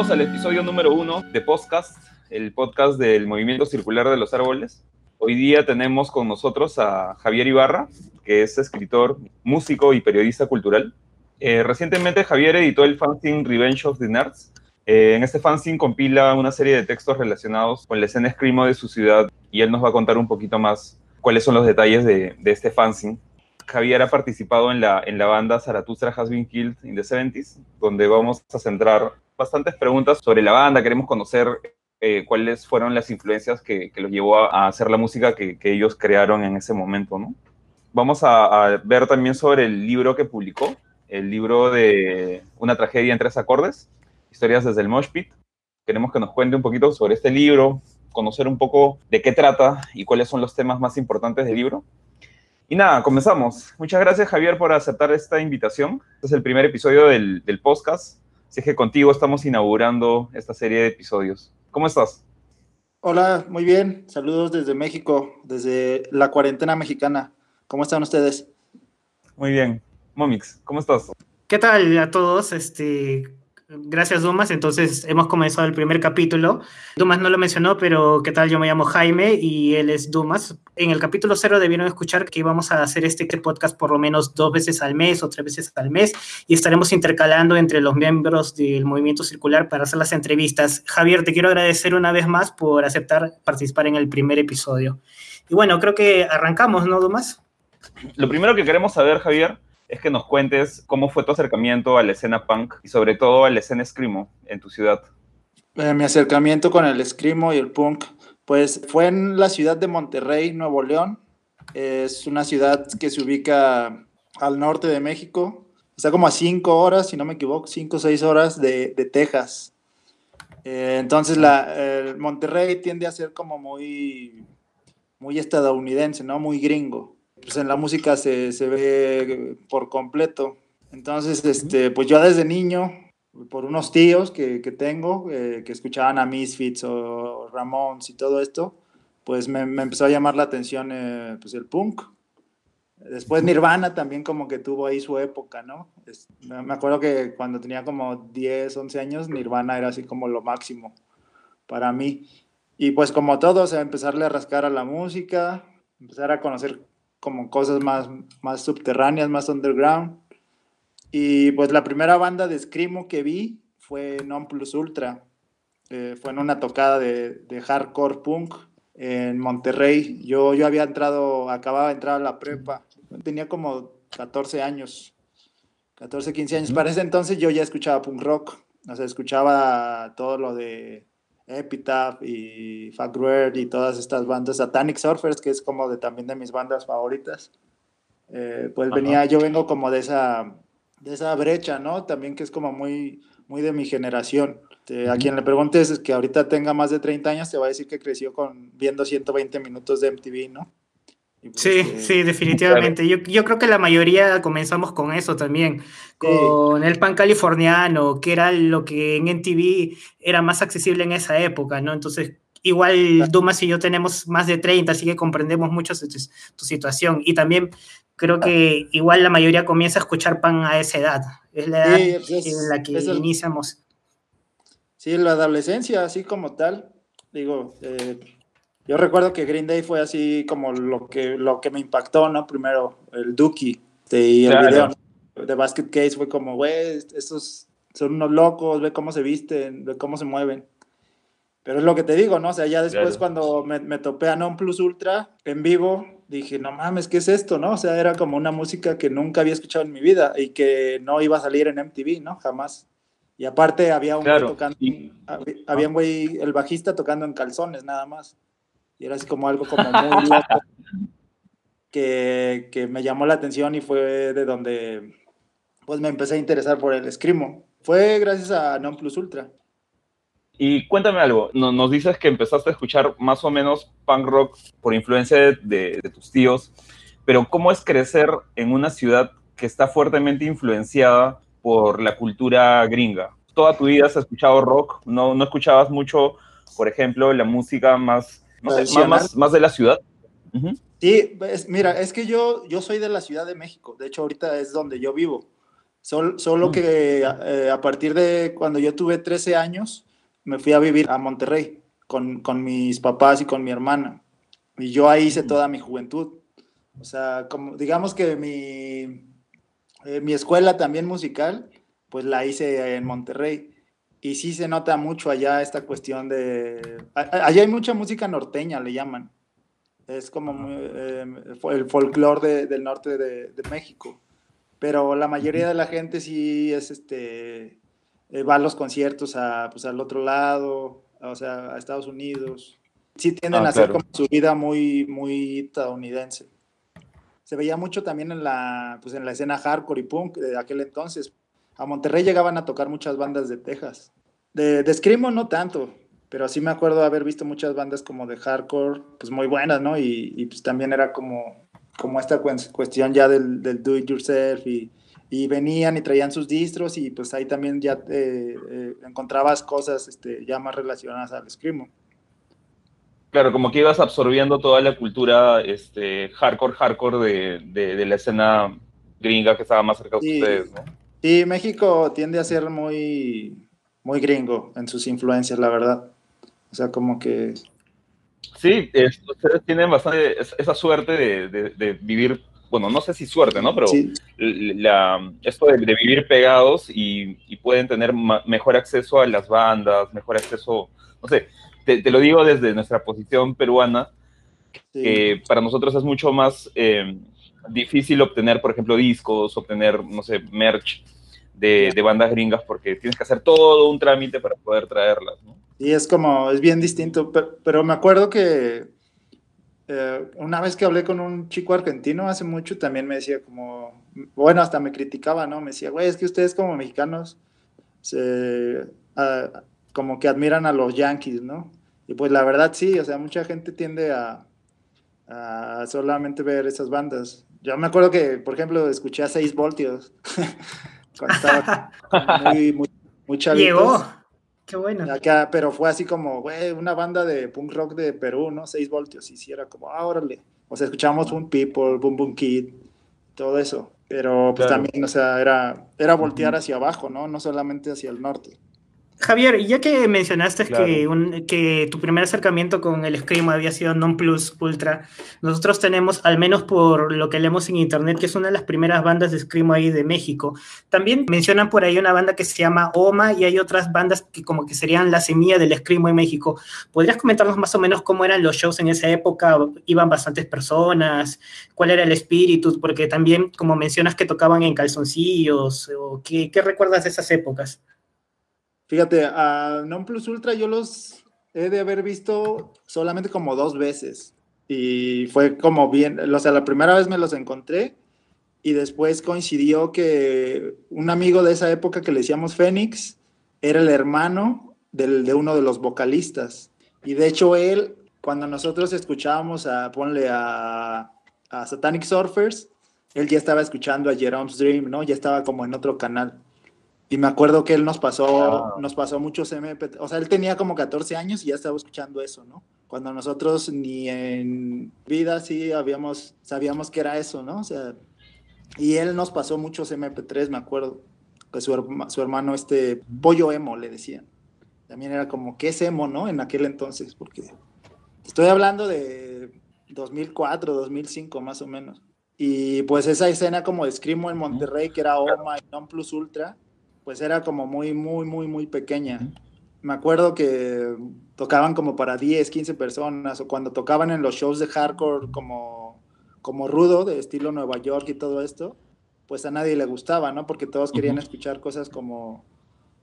todos al episodio número uno de Podcast, el podcast del Movimiento Circular de los Árboles. Hoy día tenemos con nosotros a Javier Ibarra, que es escritor, músico y periodista cultural. Eh, recientemente Javier editó el fanzine Revenge of the Nerds. Eh, en este fanzine compila una serie de textos relacionados con la escena escrimo de su ciudad y él nos va a contar un poquito más cuáles son los detalles de, de este fanzine. Javier ha participado en la, en la banda Zaratustra Has Been Killed in the 70s, donde vamos a centrar bastantes preguntas sobre la banda. Queremos conocer eh, cuáles fueron las influencias que, los llevó a, hacer la música que, ellos crearon en ese momento, ¿no? Vamos a, ver también sobre el libro que publicó, el libro de Una tragedia en tres acordes, historias desde el Mosh Pit. Queremos que nos cuente un poquito sobre este libro, conocer un poco de qué trata y cuáles son los temas más importantes del libro. Y nada, comenzamos. Muchas gracias, Javier, por aceptar esta invitación. Este es el primer episodio del, del podcast. Así que contigo estamos inaugurando esta serie de episodios. ¿Cómo estás? Hola, muy bien. Saludos desde México, desde la cuarentena mexicana. ¿Cómo están ustedes? Muy bien. Momix, ¿cómo estás? ¿Qué tal a todos? Este, Gracias, Dumas. Entonces, hemos comenzado el primer capítulo. Dumas no lo mencionó, pero ¿qué tal? Yo me llamo Jaime y él es Dumas. En el capítulo cero debieron escuchar que íbamos a hacer este podcast por lo menos dos veces al mes o tres veces al mes y estaremos intercalando entre los miembros del movimiento circular para hacer las entrevistas. Javier, te quiero agradecer una vez más por aceptar participar en el primer episodio. Y bueno, creo que arrancamos, ¿no, Dumas? Lo primero que queremos saber, Javier, es que nos cuentes cómo fue tu acercamiento a la escena punk y sobre todo a la escena screamo en tu ciudad. Eh, mi acercamiento con el screamo y el punk, pues fue en la ciudad de Monterrey, Nuevo León. Es una ciudad que se ubica al norte de México. Está como a cinco horas, si no me equivoco, cinco o seis horas de, Texas. Eh, entonces, Monterrey tiende a ser como muy, muy estadounidense, ¿no? Muy gringo pues en la música se, se ve por completo. Entonces, este, pues yo desde niño, por unos tíos que, que tengo, eh, que escuchaban a Misfits o Ramones y todo esto, pues me, me empezó a llamar la atención eh, pues el punk. Después Nirvana también como que tuvo ahí su época, ¿no? Es, me acuerdo que cuando tenía como 10, 11 años, Nirvana era así como lo máximo para mí. Y pues como todos, a empezarle a rascar a la música, empezar a conocer como cosas más, más subterráneas, más underground. Y pues la primera banda de Screamo que vi fue Non Plus Ultra. Eh, fue en una tocada de, de, hardcore punk en Monterrey. Yo, yo había entrado, acababa de entrar a la prepa. Tenía como 14 años, 14, 15 años. Para ese entonces yo ya escuchaba punk rock. O sea, escuchaba todo lo de Epitaph y Fat y todas estas bandas, Satanic Surfers, que es como de, también de mis bandas favoritas. Eh, pues Ajá. venía, yo vengo como de esa, de esa brecha, ¿no? También que es como muy, muy de mi generación. Te, a quien le preguntes que ahorita tenga más de 30 años, te va a decir que creció con, viendo 120 minutos de MTV, ¿no? Pues, sí, eh, sí, definitivamente. Yo, yo, creo que la mayoría comenzamos con eso también, con sí. el pan californiano, que era lo que en NTV era más accesible en esa época, ¿no? Entonces, igual claro. Dumas y yo tenemos más de 30, así que comprendemos mucho tu, tu situación. Y también creo que igual la mayoría comienza a escuchar pan a esa edad. Es la edad sí, pues, en la que el, iniciamos. Sí, la adolescencia, así como tal. Digo, eh, yo recuerdo que Green Day fue así como lo que, lo que me impactó, ¿no? Primero, el Dookie y el claro. video de Basket Case fue como, güey, estos son unos locos, ve cómo se visten, ve cómo se mueven. Pero es lo que te digo, ¿no? O sea, ya después claro. cuando me, me, topé a Non Plus Ultra en vivo, dije, no mames, ¿qué es esto, no? O sea, era como una música que nunca había escuchado en mi vida y que no iba a salir en MTV, ¿no? Jamás. Y aparte había un claro. güey tocando, había un güey, el bajista tocando en calzones nada más. Y era así como algo como muy loco que, que, me llamó la atención y fue de donde pues me empecé a interesar por el escrimo. Fue gracias a Non Plus Ultra. Y cuéntame algo, nos dices que empezaste a escuchar más o menos punk rock por influencia de, de, de tus tíos, pero ¿cómo es crecer en una ciudad que está fuertemente influenciada por la cultura gringa? Toda tu vida has escuchado rock, no, no escuchabas mucho, por ejemplo, la música más no sé, más, más, de la ciudad. Uh -huh. Sí, es, mira, es que yo, yo soy de la Ciudad de México, de hecho ahorita es donde yo vivo, solo mm. que eh, a partir de cuando yo tuve 13 años, me fui a vivir a Monterrey con, con mis papás y con mi hermana. Y yo ahí hice mm. toda mi juventud. O sea, como digamos que mi, eh, mi escuela también musical, pues la hice en Monterrey. Y sí se nota mucho allá esta cuestión de... Allá hay mucha música norteña, le llaman. Es como eh, el folclore del norte de, de, México. Pero la mayoría de la gente sí es este... Eh, va a los conciertos a, pues, al otro lado, o sea, a Estados Unidos. Sí tienden ah, a hacer como su vida muy, muy estadounidense se veía mucho también en la, pues en la escena hardcore y punk de aquel entonces. A Monterrey llegaban a tocar muchas bandas de Texas. De, de Screamo no tanto, pero sí me acuerdo haber visto muchas bandas como de hardcore, pues muy buenas, ¿no? Y, y pues también era como, como esta cuestión ya del, del do it yourself y, y, venían y traían sus distros y pues ahí también ya eh, eh, encontrabas cosas este, ya más relacionadas al Screamo. Claro, como que ibas absorbiendo toda la cultura este, hardcore, hardcore de, de, la escena gringa que estaba más cerca de ustedes, ¿no? Sí, México tiende a ser muy, muy gringo en sus influencias, la verdad. O sea, como que... Sí, ustedes tienen bastante esa suerte de, de, vivir, bueno, no sé si suerte, ¿no? Pero la, esto de, vivir pegados y, y pueden tener mejor acceso a las bandas, mejor acceso, no sé, te, lo digo desde nuestra posición peruana, que para nosotros es mucho más eh, difícil obtener, por ejemplo, discos, obtener, no sé, merch de, bandas gringas, porque tienes que hacer todo un trámite para poder traerlas, ¿no? Y es como, es bien distinto, pero, me acuerdo que eh, una vez que hablé con un chico argentino hace mucho, también me decía como, bueno, hasta me criticaba, ¿no? Me decía, güey, es que ustedes como mexicanos se, como que admiran a los Yankees, ¿no? Y pues la verdad sí, o sea, mucha gente tiende a solamente ver esas bandas. Yo me acuerdo que, por ejemplo, escuché a 6 voltios cuando estaba muy, muy, muy Llegó, qué bueno. Acá, pero fue así como, güey, una banda de punk rock de Perú, ¿no? 6 voltios, y sí, era como, ah, órale. O sea, escuchamos Boom People, Boom Boom Kid, todo eso. Pero pues también, o sea, era, era voltear hacia abajo, ¿no? No solamente hacia el norte. Javier, ya que mencionaste que, que, tu primer acercamiento con el Scream había sido Non Plus Ultra, nosotros tenemos, al menos por lo que leemos en internet, que es una de las primeras bandas de Scream ahí de México. También mencionan por ahí una banda que se llama Oma y hay otras bandas que como que serían la semilla del Scream en México. ¿Podrías comentarnos más o menos cómo eran los shows en esa época? ¿Iban bastantes personas? ¿Cuál era el espíritu? Porque también, como mencionas, que tocaban en calzoncillos. O ¿qué, ¿Qué recuerdas de esas épocas? Fíjate, a Non Plus Ultra yo los he de haber visto solamente como dos veces. Y fue como bien, o sea, la primera vez me los encontré y después coincidió que un amigo de esa época que le decíamos Fénix era el hermano del, de uno de los vocalistas. Y de hecho él, cuando nosotros escuchábamos a, ponle a, a Satanic Surfers, él ya estaba escuchando a Jerome's Dream, ¿no? Ya estaba como en otro canal. Y me acuerdo que él nos pasó, nos pasó muchos MP, o sea, él tenía como 14 años y ya estaba escuchando eso, ¿no? Cuando nosotros ni en vida sí habíamos, sabíamos que era eso, ¿no? O sea, y él nos pasó muchos MP3, me acuerdo, que su, su hermano, este, Pollo Emo, le decían. También era como, ¿qué es emo, no? En aquel entonces, porque estoy hablando de 2004, 2005 más o menos. Y pues esa escena como de Screamo en Monterrey, que era Oma y Non Plus Ultra, pues era como muy, muy, muy, muy pequeña. Me acuerdo que tocaban como para 10, 15 personas, o cuando tocaban en los shows de hardcore como, como rudo, de estilo Nueva York y todo esto, pues a nadie le gustaba, ¿no? Porque todos querían escuchar cosas como,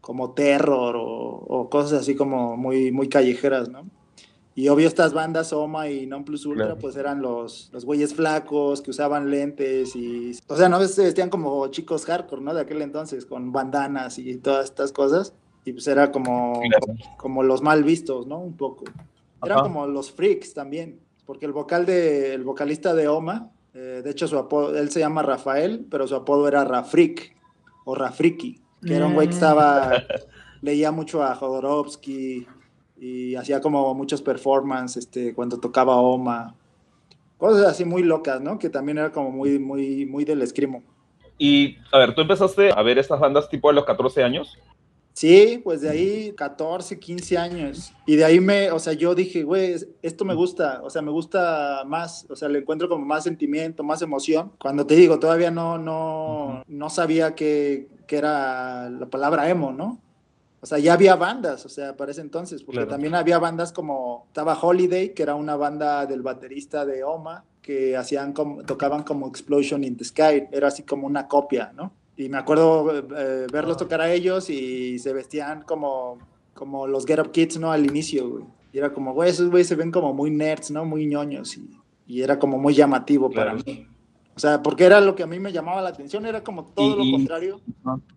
como terror o, o, cosas así como muy, muy callejeras, ¿no? Y obvio estas bandas Oma y Non Plus Ultra pues eran los, los güeyes flacos que usaban lentes y... O sea, no se vestían como chicos hardcore, ¿no? De aquel entonces, con bandanas y todas estas cosas. Y pues era como, como los mal vistos, ¿no? Un poco. Eran como los freaks también. Porque el vocal de, el vocalista de Oma, eh, de hecho su apodo, él se llama Rafael, pero su apodo era Rafrik o Rafriki, que era un güey que mm. estaba... leía mucho a Jodorowsky, y hacía como muchos performances este, cuando tocaba Oma, cosas así muy locas, ¿no? Que también era como muy, muy, muy del escrimo. Y, a ver, ¿tú empezaste a ver estas bandas tipo a los 14 años? Sí, pues de ahí 14, 15 años. Y de ahí me, o sea, yo dije, güey, esto me gusta, o sea, me gusta más, o sea, le encuentro como más sentimiento, más emoción. Cuando te digo, todavía no, no, no sabía que, que era la palabra emo, ¿no? O sea, ya había bandas, o sea, para ese entonces, porque también había bandas como, estaba Holiday, que era una banda del baterista de Oma, que hacían como, tocaban como Explosion in the Sky, era así como una copia, ¿no? Y me acuerdo eh, verlos ah. tocar a ellos y se vestían como, como los Get Up Kids, ¿no? Al inicio, güey. Y era como, güey, esos güeyes se ven como muy nerds, ¿no? Muy ñoños. Y, y era como muy llamativo para mí. O sea, porque era lo que a mí me llamaba la atención, era como todo lo contrario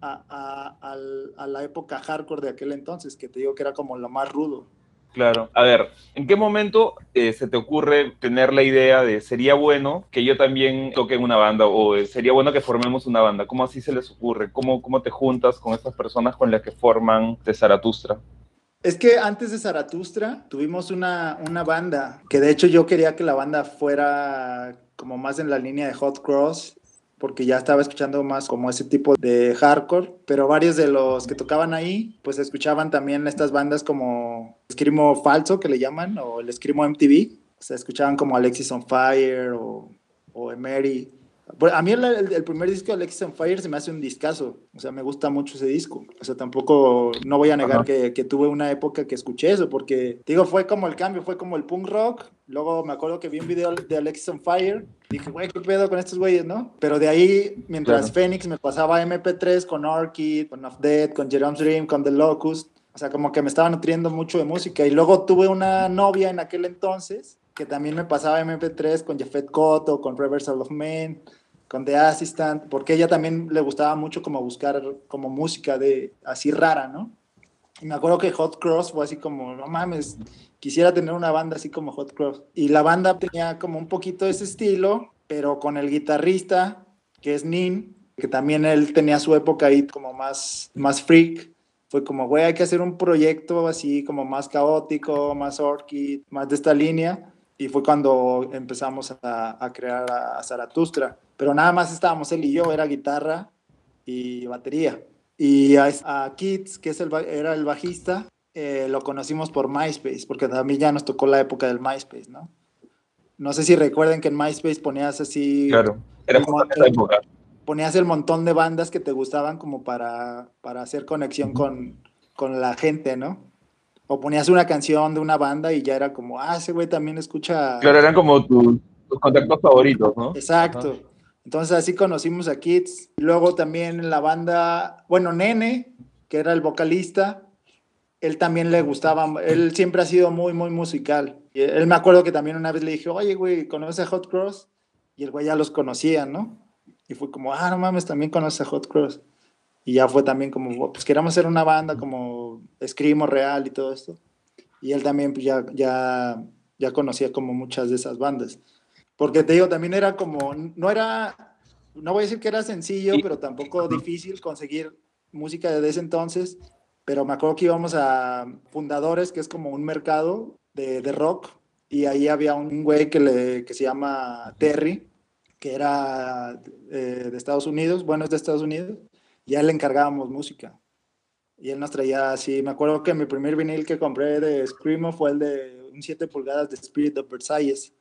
a, a, a, la época hardcore de aquel entonces, que te digo que era como lo más rudo. Claro. A ver, ¿en qué momento eh, se te ocurre tener la idea de sería bueno que yo también toque en una banda o eh, sería bueno que formemos una banda? ¿Cómo así se les ocurre? ¿Cómo, cómo te juntas con estas personas con las que forman de Zaratustra? Es que antes de Zaratustra tuvimos una, una banda que de hecho yo quería que la banda fuera como más en la línea de Hot Cross porque ya estaba escuchando más como ese tipo de hardcore, pero varios de los que tocaban ahí, pues escuchaban también estas bandas como Screamo Falso, que le llaman, o el Screamo MTV, o sea, escuchaban como Alexis on Fire o, o Emery, a mí el, primer disco de Alexis on Fire se me hace un discazo. O sea, me gusta mucho ese disco. O sea, tampoco, no voy a negar que, que, tuve una época que escuché eso, porque, digo, fue como el cambio, fue como el punk rock. Luego me acuerdo que vi un video de Alexis on Fire. Dije, güey, ¿qué pedo con estos güeyes, no? Pero de ahí, mientras Phoenix me pasaba MP3 con Orchid, con Of Dead, con Jerome's Dream, con The Locust. O sea, como que me estaba nutriendo mucho de música. Y luego tuve una novia en aquel entonces que también me pasaba MP3 con Jafet Cotto, con Reversal of Men con The Assistant, porque ella también le gustaba mucho como buscar como música de así rara, ¿no? Y me acuerdo que Hot Cross fue así como, no mames, quisiera tener una banda así como Hot Cross. Y la banda tenía como un poquito ese estilo, pero con el guitarrista, que es Nin, que también él tenía su época ahí como más, más freak. Fue como, güey, hay que hacer un proyecto así como más caótico, más orchid, más de esta línea. Y fue cuando empezamos a, a crear a Zaratustra pero nada más estábamos él y yo, era guitarra y batería. Y a, a Kids, que es el, era el bajista, eh, lo conocimos por MySpace, porque también ya nos tocó la época del MySpace, ¿no? No sé si recuerden que en MySpace ponías así... Claro, era como esa época. Ponías el montón de bandas que te gustaban como para, para hacer conexión con, con la gente, ¿no? O ponías una canción de una banda y ya era como, ah, ese güey también escucha... Claro, eran como tus, contactos favoritos, ¿no? Exacto. Entonces así conocimos a Kids. Luego también la banda, bueno, Nene, que era el vocalista, él también le gustaba, él siempre ha sido muy, muy musical. Y él me acuerdo que también una vez le dije, oye, güey, ¿conoces a Hot Cross? Y el güey ya los conocía, ¿no? Y fue como, ah, no mames, también conoces a Hot Cross. Y ya fue también como, pues queríamos hacer una banda como Escrimo Real y todo esto. Y él también pues, ya, ya, ya conocía como muchas de esas bandas. Porque te digo, también era como, no era, no voy a decir que era sencillo, pero tampoco difícil conseguir música de ese entonces. Pero me acuerdo que íbamos a Fundadores, que es como un mercado de, de rock, y ahí había un güey que, le, que se llama Terry, que era eh, de Estados Unidos, bueno, es de Estados Unidos, y a él le encargábamos música. Y él nos traía así, me acuerdo que mi primer vinil que compré de Screamo fue el de un 7 pulgadas de Spirit of Versailles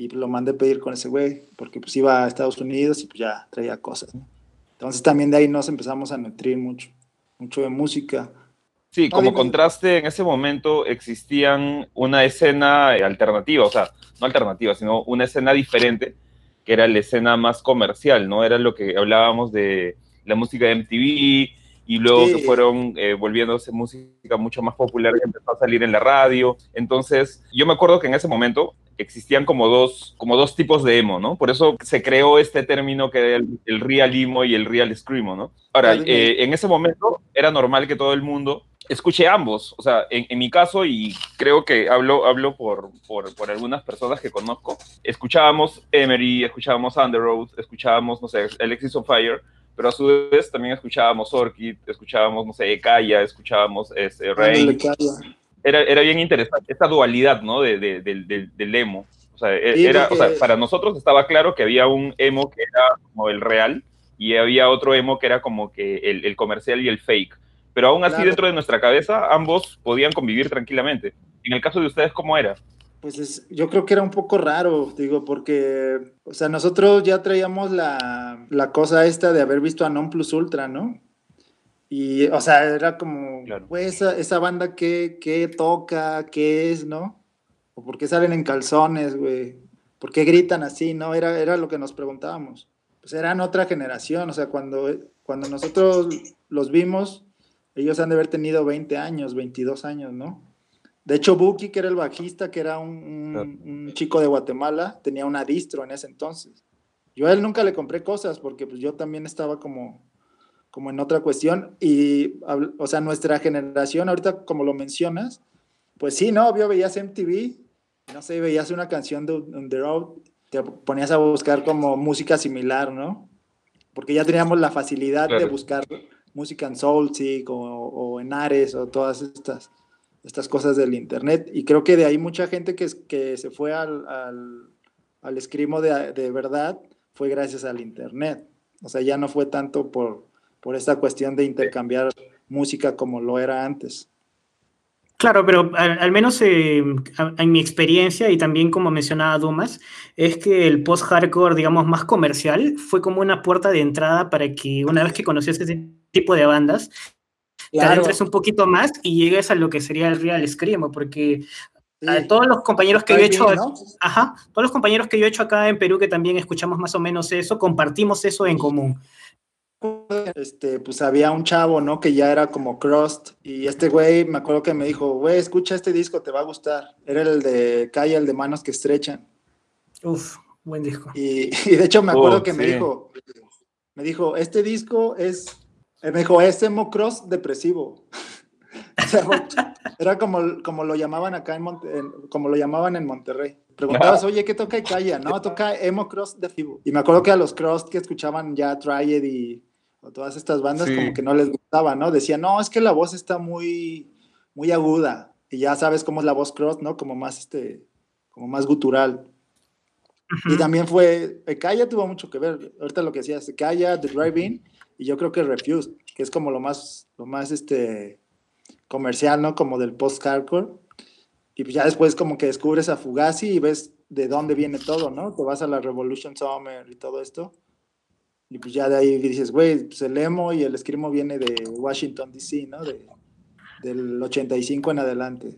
y lo mandé pedir con ese güey, porque pues iba a Estados Unidos y pues ya traía cosas, Entonces también de ahí nos empezamos a nutrir mucho, mucho de música. Sí, como contraste, en ese momento existían una escena alternativa, o sea, no alternativa, sino una escena diferente, que era la escena más comercial, ¿no? Era lo que hablábamos de la música de MTV, y luego se fueron eh, volviéndose música mucho más popular que empezó a salir en la radio. Entonces, yo me acuerdo que en ese momento existían como dos, como dos tipos de emo, ¿no? Por eso se creó este término que era el, real emo y el real screamo, ¿no? Ahora, eh, en ese momento era normal que todo el mundo escuche ambos. O sea, en, mi caso, y creo que hablo, hablo por, por, por, algunas personas que conozco, escuchábamos Emery, escuchábamos Underoath, escuchábamos, no sé, Alexis on Fire, pero a su vez también escuchábamos Orchid, escuchábamos, no sé, Kaya, escuchábamos este, Rey. Era, era bien interesante esta dualidad, ¿no? De, de, del emo. O sea, e, era, o sea, para nosotros estaba claro que había un emo que era como el real y había otro emo que era como que el, comercial y el fake. Pero aún así, dentro de nuestra cabeza, ambos podían convivir tranquilamente. En el caso de ustedes, ¿cómo era? Pues yo creo que era un poco raro, digo, porque, o sea, nosotros ya traíamos la, la cosa esta de haber visto a Non Plus Ultra, ¿no? Y, o sea, era como, güey, esa, esa, banda, ¿qué, ¿qué, toca? ¿Qué es, no? ¿O por qué salen en calzones, güey? ¿Por qué gritan así, no? Era, era lo que nos preguntábamos. Pues eran otra generación, o sea, cuando, cuando nosotros los vimos, ellos han de haber tenido 20 años, 22 años, ¿no? De hecho, Buki, que era el bajista, que era un, un, chico de Guatemala, tenía una distro en ese entonces. Yo a él nunca le compré cosas porque pues yo también estaba como como en otra cuestión. Y, o sea, nuestra generación, ahorita como lo mencionas, pues sí, ¿no? Obvio, veías MTV, no sé, veías una canción de The Road, te ponías a buscar como música similar, ¿no? Porque ya teníamos la facilidad de buscar música en SoulSeek o, o, en Ares o todas estas, estas cosas del Internet. Y creo que de ahí mucha gente que, que se fue al, al, al escrimo de, de verdad fue gracias al Internet. O sea, ya no fue tanto por, por esta cuestión de intercambiar música como lo era antes. Claro, pero al, menos eh, en mi experiencia y también como mencionaba Dumas, es que el post-hardcore, digamos, más comercial fue como una puerta de entrada para que una vez que conocías ese tipo de bandas, te adentres un poquito más y llegues a lo que sería el real screamo, porque todos los compañeros que yo he hecho, ajá, todos los compañeros que yo he hecho acá en Perú que también escuchamos más o menos eso, compartimos eso en común este, pues había un chavo, ¿no? Que ya era como Crust. Y este güey, me acuerdo que me dijo, güey, escucha este disco, te va a gustar. Era el de Calle, el de Manos que Estrechan. Uf, buen disco. Y, de hecho me acuerdo que me dijo, me dijo, este disco es, me dijo, es emo cross depresivo. era como, como lo llamaban acá en, como lo llamaban en Monterrey. Preguntabas, oye, ¿qué toca y calla? No, toca emo cross depresivo. Y me acuerdo que a los cross que escuchaban ya Tried y o todas estas bandas como que no les gustaba, ¿no? Decían, no, es que la voz está muy, muy aguda. Y ya sabes cómo es la voz cross, ¿no? Como más, este, como más gutural. Y también fue, Calla tuvo mucho que ver. Ahorita lo que decías, Calla, The Drive-In, y yo creo que Refused, que es como lo más, lo más, este, comercial, ¿no? Como del post-hardcore. Y pues ya después como que descubres a Fugazi y ves de dónde viene todo, ¿no? Te vas a la Revolution Summer y todo esto. Y pues ya de ahí dices, güey, pues el emo y el escrimo viene de Washington, D.C., ¿no? De, del 85 en adelante.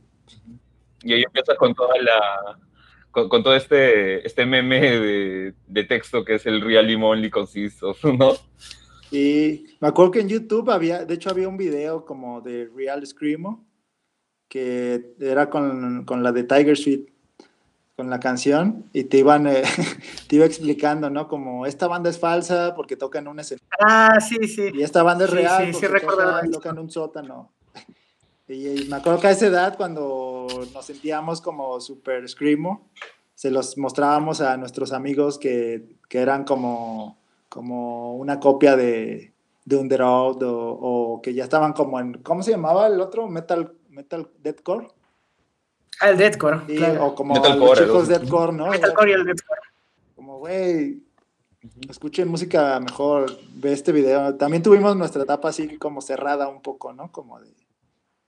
Y ahí empiezas con toda la... Con, todo este, este meme de, de, texto que es el Real Only Consists ¿no? Y me acuerdo que en YouTube había, de hecho había un video como de Real Screamo, que era con, con la de Tiger Sweet con la canción y te iban eh, te iba explicando, ¿no? Como esta banda es falsa porque toca en un escenario. Ah, sí, sí. Y esta banda es real porque toca, en un sótano. Y, me acuerdo que a esa edad, cuando nos sentíamos como super screamo, se los mostrábamos a nuestros amigos que, que eran como, como una copia de, de Underoath o, o que ya estaban como en, ¿cómo se llamaba el otro? Metal, metal Deathcore. Ah, el deathcore, claro. O como los chicos deathcore, ¿no? Metalcore y el deathcore. Como, güey, escuchen música mejor, ve este video. También tuvimos nuestra etapa así como cerrada un poco, ¿no? Como de,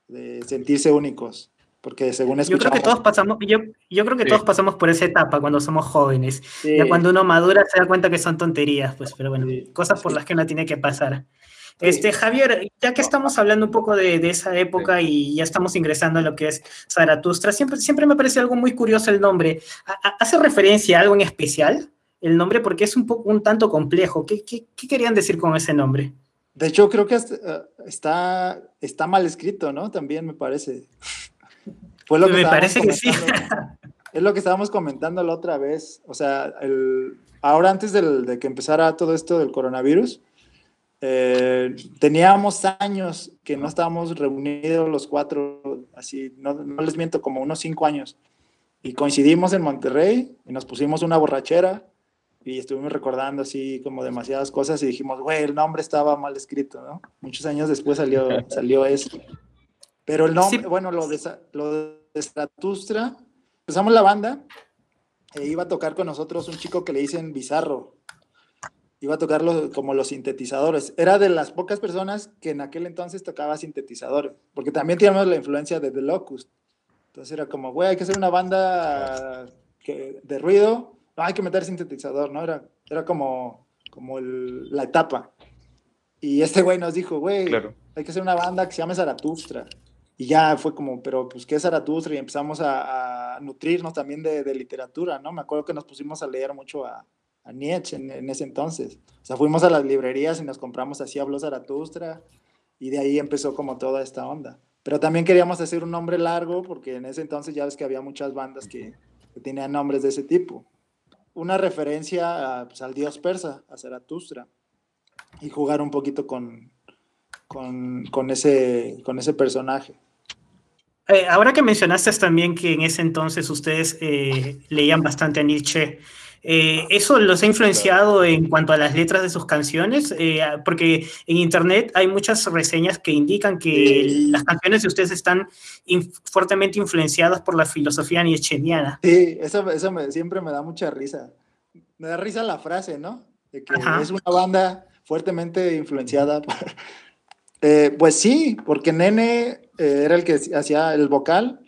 de sentirse únicos. Porque según escuchamos... Yo creo que todos pasamos, yo, yo creo que todos pasamos por esa etapa cuando somos jóvenes. Ya cuando uno madura se da cuenta que son tonterías, pues, pero bueno, cosas por las que uno tiene que pasar. Este, Javier, ya que estamos hablando un poco de, esa época y ya estamos ingresando a lo que es Zaratustra, siempre, siempre me parece algo muy curioso el nombre. ¿Hace referencia a algo en especial el nombre? Porque es un, poco, un tanto complejo. ¿Qué, querían decir con ese nombre? De hecho, creo que eh, está, está mal escrito, ¿no? También me parece. Fue lo que me parece que sí. es lo que estábamos comentando la otra vez. O sea, el, ahora antes de que empezara todo esto del coronavirus, eh, teníamos años que no estábamos reunidos los cuatro, así, no, les miento, como unos cinco años. Y coincidimos en Monterrey y nos pusimos una borrachera y estuvimos recordando así como demasiadas cosas y dijimos, güey, el nombre estaba mal escrito, ¿no? Muchos años después salió, salió eso. Pero el nombre, bueno, lo de, lo de Stratustra, empezamos la banda e iba a tocar con nosotros un chico que le dicen Bizarro. Iba a tocar como los sintetizadores. Era de las pocas personas que en aquel entonces tocaba sintetizadores, porque también teníamos la influencia de The Locust. Entonces era como, güey, hay que hacer una banda que, de ruido, no, hay que meter sintetizador, ¿no? Era, era como, como la etapa. Y este güey nos dijo, güey, hay que hacer una banda que se llame Zaratustra. Y ya fue como, pero pues, ¿qué es Zaratustra? Y empezamos a, nutrirnos también de, de, literatura, ¿no? Me acuerdo que nos pusimos a leer mucho a, a Nietzsche en, ese entonces. O sea, fuimos a las librerías y nos compramos así Habló Zaratustra y de ahí empezó como toda esta onda. Pero también queríamos hacer un nombre largo porque en ese entonces ya ves que había muchas bandas que, tenían nombres de ese tipo. Una referencia pues, al dios persa, a Zaratustra, y jugar un poquito con, con, ese, con ese personaje. Eh, ahora que mencionaste también que en ese entonces ustedes eh, leían bastante a Nietzsche, eh, ¿Eso los ha influenciado en cuanto a las letras de sus canciones? Eh, porque en Internet hay muchas reseñas que indican que las canciones de ustedes están fuertemente influenciadas por la filosofía nietzscheana. Sí, eso, eso siempre me da mucha risa. Me da risa la frase, ¿no? De que es una banda fuertemente influenciada por... Eh, pues sí, porque Nene era el que hacía el vocal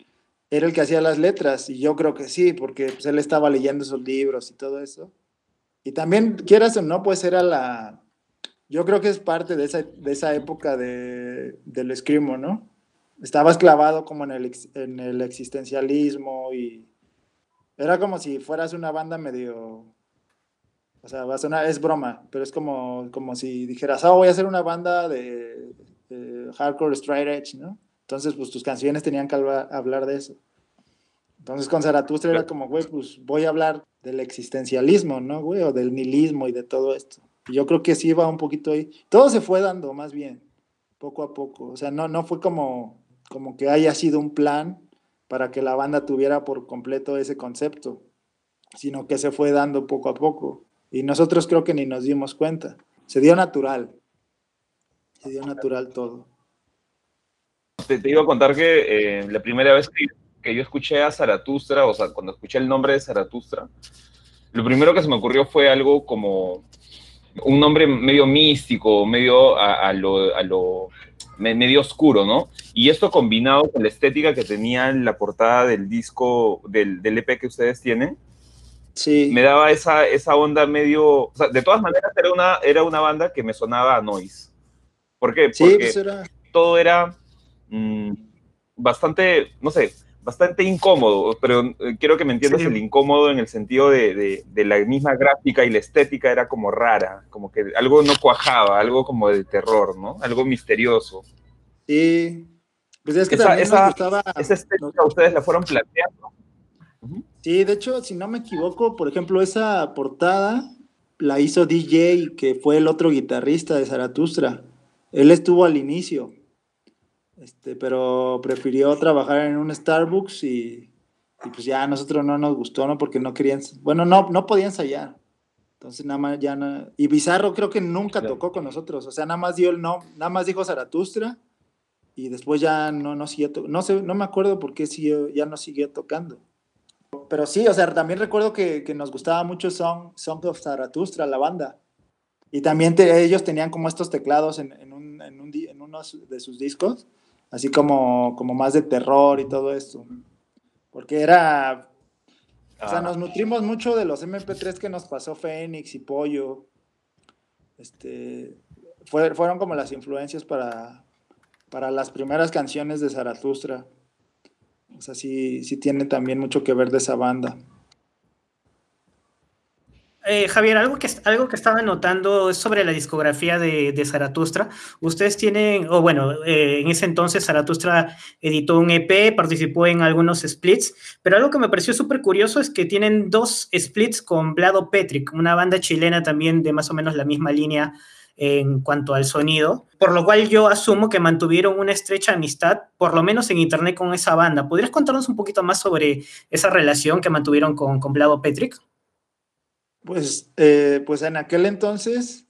era el que hacía las letras y yo creo que sí, porque pues, él estaba leyendo esos libros y todo eso. Y también, quieras o no, pues era la... Yo creo que es parte de esa, de esa época de, del escrimo, ¿no? Estabas clavado como en el, en el existencialismo y era como si fueras una banda medio... O sea, va a sonar, es broma, pero es como, como si dijeras, ah, voy a hacer una banda de, de hardcore straight edge, ¿no? Entonces, pues tus canciones tenían que hablar de eso. Entonces con Zaratustra era como, güey, pues voy a hablar del existencialismo, ¿no, güey? O del nihilismo y de todo esto. Y yo creo que sí iba un poquito ahí. Todo se fue dando más bien, poco a poco. O sea, no, no fue como, como que haya sido un plan para que la banda tuviera por completo ese concepto, sino que se fue dando poco a poco. Y nosotros creo que ni nos dimos cuenta. Se dio natural. Se dio natural todo te, iba a contar que eh, la primera vez que, yo escuché a Zaratustra, o sea, cuando escuché el nombre de Zaratustra, lo primero que se me ocurrió fue algo como un nombre medio místico, medio a, lo, medio oscuro, ¿no? Y esto combinado con la estética que tenía en la portada del disco, del, del EP que ustedes tienen, sí. me daba esa, esa onda medio... O sea, de todas maneras era una, era una banda que me sonaba a noise. ¿Por qué? Porque pues todo era Mm, bastante, no sé, bastante incómodo, pero eh, quiero que me entiendas el incómodo en el sentido de, de, la misma gráfica y la estética era como rara, como que algo no cuajaba, algo como de terror, ¿no? Algo misterioso. Sí, pues es que esa, esa, esa estética ustedes la fueron planteando. Sí, de hecho, si no me equivoco, por ejemplo, esa portada la hizo DJ, que fue el otro guitarrista de Zaratustra. Él estuvo al inicio. Este, pero prefirió trabajar en un Starbucks y, pues ya a nosotros no nos gustó, ¿no? Porque no querían, bueno, no, no podían ensayar. Entonces nada más ya no, y Bizarro creo que nunca tocó con nosotros, o sea, nada más dio el no, nada más dijo Zaratustra y después ya no, no siguió, no sé, no me acuerdo por qué siguió, ya no siguió tocando. Pero sí, o sea, también recuerdo que, que nos gustaba mucho Song, Song of Zaratustra, la banda. Y también ellos tenían como estos teclados en, en, un, en, un, en uno de sus discos así como, como más de terror y todo esto. Porque era, o sea, ah. nos nutrimos mucho de los MP3 que nos pasó Fénix y Pollo. Este, fueron como las influencias para, para las primeras canciones de Zaratustra. O sea, sí, sí tiene también mucho que ver de esa banda. Eh, Javier, algo que, estaba notando es sobre la discografía de, de Zaratustra. Ustedes tienen, o bueno, eh, en ese entonces Zaratustra editó un EP, participó en algunos splits, pero algo que me pareció súper curioso es que tienen dos splits con Vlado Petric, una banda chilena también de más o menos la misma línea en cuanto al sonido, por lo cual yo asumo que mantuvieron una estrecha amistad, por lo menos en internet con esa banda. ¿Podrías contarnos un poquito más sobre esa relación que mantuvieron con, con Vlado Petric? Pues, eh, pues en aquel entonces,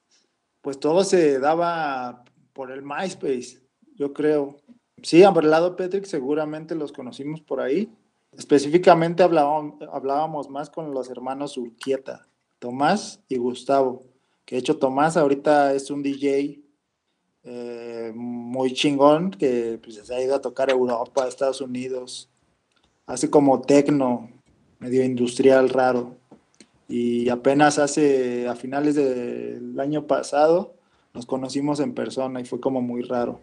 pues todo se daba por el MySpace, yo creo. Sí, lado Petrick seguramente los conocimos por ahí. Específicamente hablábamos, más con los hermanos Urquieta, Tomás y Gustavo. Que de hecho Tomás ahorita es un DJ eh, muy chingón que pues, se ha ido a tocar Europa, Estados Unidos. Hace como tecno, medio industrial raro. Y apenas hace, a finales del año pasado, nos conocimos en persona y fue como muy raro.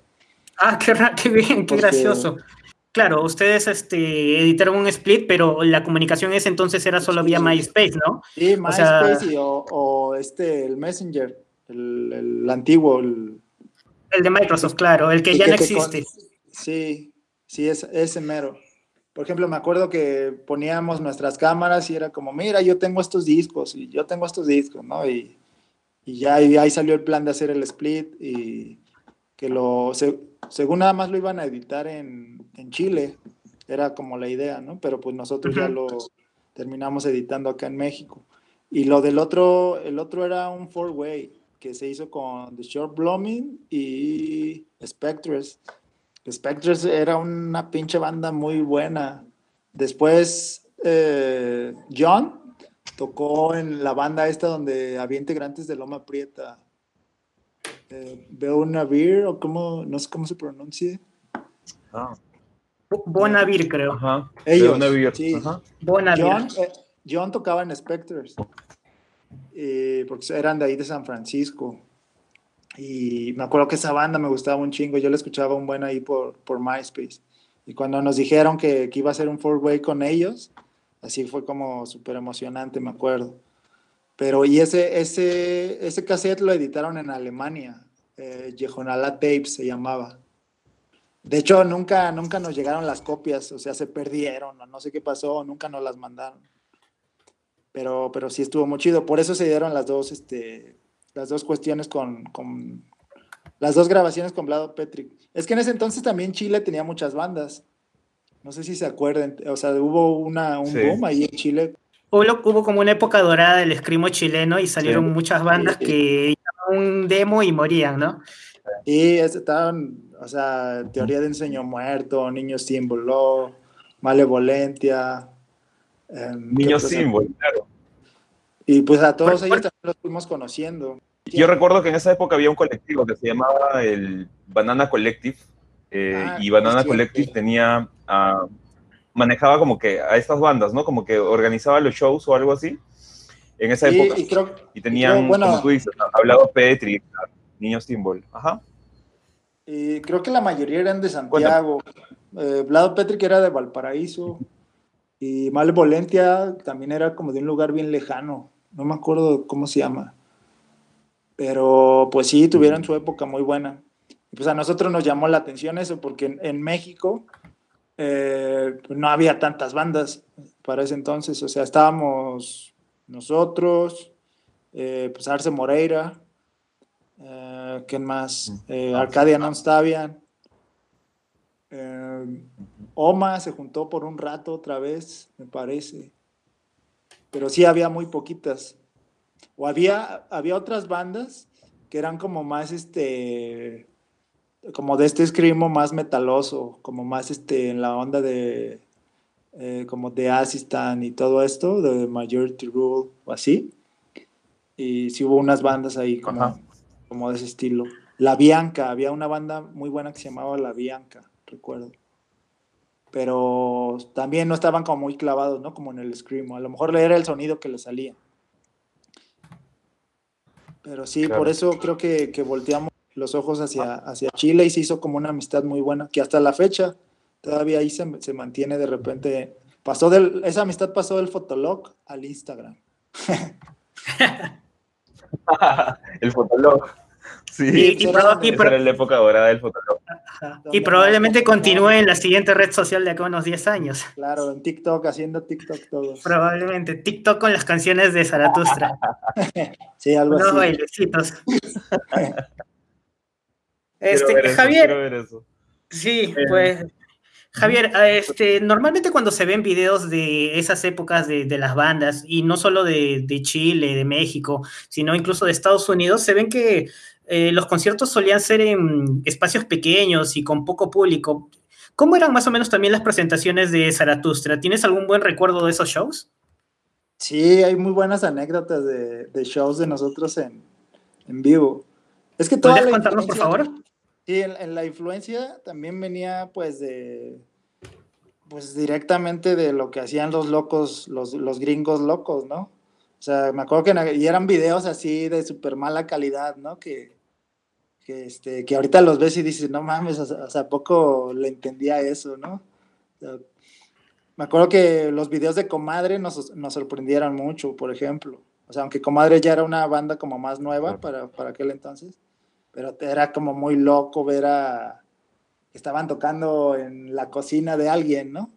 Ah, qué, qué bien, qué gracioso. Claro, ustedes este, editaron un split, pero la comunicación ese entonces era solo vía MySpace, ¿no? Sí, MySpace o, este, el Messenger, el, antiguo. El, de Microsoft, claro, el que ya no existe. sí, sí, es, ese mero. Por ejemplo, me acuerdo que poníamos nuestras cámaras y era como, mira, yo tengo estos discos y yo tengo estos discos, ¿no? Y, ya ahí salió el plan de hacer el split y que lo, según nada más lo iban a editar en, en, Chile, era como la idea, ¿no? Pero pues nosotros ya lo terminamos editando acá en México. Y lo del otro, el otro era un four-way que se hizo con The Short Blooming y Spectres. Spectres era una pinche banda muy buena. Después, eh, John tocó en la banda esta donde había integrantes de Loma Prieta eh, Beonavir, o cómo, no sé cómo se pronuncia. Ah. Bonavir, creo. Ajá. Ellos, sí. John, eh, John, tocaba en Spectres, eh, porque eran de ahí de San Francisco. Y me acuerdo que esa banda me gustaba un chingo, yo la escuchaba un buen ahí por, por MySpace. Y cuando nos dijeron que, que iba a ser un four-way con ellos, así fue como súper emocionante, me acuerdo. Pero y ese, ese, ese cassette lo editaron en Alemania, eh, Tapes se llamaba. De hecho, nunca, nunca nos llegaron las copias, o sea, se perdieron, o no sé qué pasó, nunca nos las mandaron. Pero, pero sí estuvo muy chido. Por eso se dieron las dos, este, las dos cuestiones con, con las dos grabaciones con Vlado Petrick. Es que en ese entonces también Chile tenía muchas bandas. No sé si se acuerdan, o sea, hubo una, un boom ahí en Chile hubo, como una época dorada del escrimo chileno y salieron muchas bandas que un demo y morían, ¿no? Y estaban, o sea, Teoría de Enseño Muerto, Niño Símbolo, Malevolentia. Em, Niño Símbolo, claro. Y pues a todos ellos también los fuimos conociendo. Yo recuerdo que en esa época había un colectivo que se llamaba el Banana Collective. Eh, ah, y Banana Collective tenía a manejaba como que a estas bandas, ¿no? Como que organizaba los shows o algo así en esa época. Y, tenían, como tú dices, hablado Petri, Niños Timbol. Ajá. Y creo que la mayoría eran de Santiago. Eh, Vlado Petri que era de Valparaíso. Y Malevolentia también era como de un lugar bien lejano. No me acuerdo cómo se llama. Pero pues sí, tuvieron su época muy buena. Y pues a nosotros nos llamó la atención eso, porque en México eh, no había tantas bandas para ese entonces, o sea, estábamos nosotros, eh, pues Arce Moreira, eh, ¿quién más? Eh, Arcadia Nonstavian, Oma se juntó por un rato otra vez, me parece, pero sí había muy poquitas. O había, había otras bandas que eran como más este como de este escrimo más metaloso, como más este, en la onda de, eh, como de Assistant y todo esto, de Majority Rule o así. Y sí hubo unas bandas ahí como, como de ese estilo. La Bianca, había una banda muy buena que se llamaba La Bianca, recuerdo. Pero también no estaban como muy clavados, ¿no? Como en el screamo. A lo mejor era el sonido que le salía. Pero sí, por eso creo que, que volteamos los ojos hacia, hacia Chile y se hizo como una amistad muy buena, que hasta la fecha todavía ahí se, se mantiene de repente. Pasó del, esa amistad pasó del Fotolog al Instagram. el Fotolog. Sí, y, era la época dorada del Fotolog. Y probablemente continúe en la siguiente red social de acá unos 10 años. Claro, en TikTok, haciendo TikTok todos. Probablemente, TikTok con las canciones de Zaratustra. sí, algo Unos bailecitos. Este, Javier. Sí, eh. pues. Javier, este, normalmente cuando se ven videos de esas épocas de, las bandas, y no solo de, Chile, de México, sino incluso de Estados Unidos, se ven que eh, los conciertos solían ser en espacios pequeños y con poco público. ¿Cómo eran más o menos también las presentaciones de Zaratustra? ¿Tienes algún buen recuerdo de esos shows? Sí, hay muy buenas anécdotas de, de shows de nosotros en, en vivo. Es que toda contarnos, por favor? Sí, en, la influencia también venía pues de, pues directamente de lo que hacían los locos, los, los gringos locos, ¿no? O sea, me acuerdo que y eran videos así de súper mala calidad, ¿no? Que, que, este, que ahorita los ves y dices, no mames, o sea, poco le entendía eso, ¿no? me acuerdo que los videos de Comadre nos, nos, sorprendieron mucho, por ejemplo. O sea, aunque Comadre ya era una banda como más nueva para, para aquel entonces, pero era como muy loco ver a... Estaban tocando en la cocina de alguien, ¿no?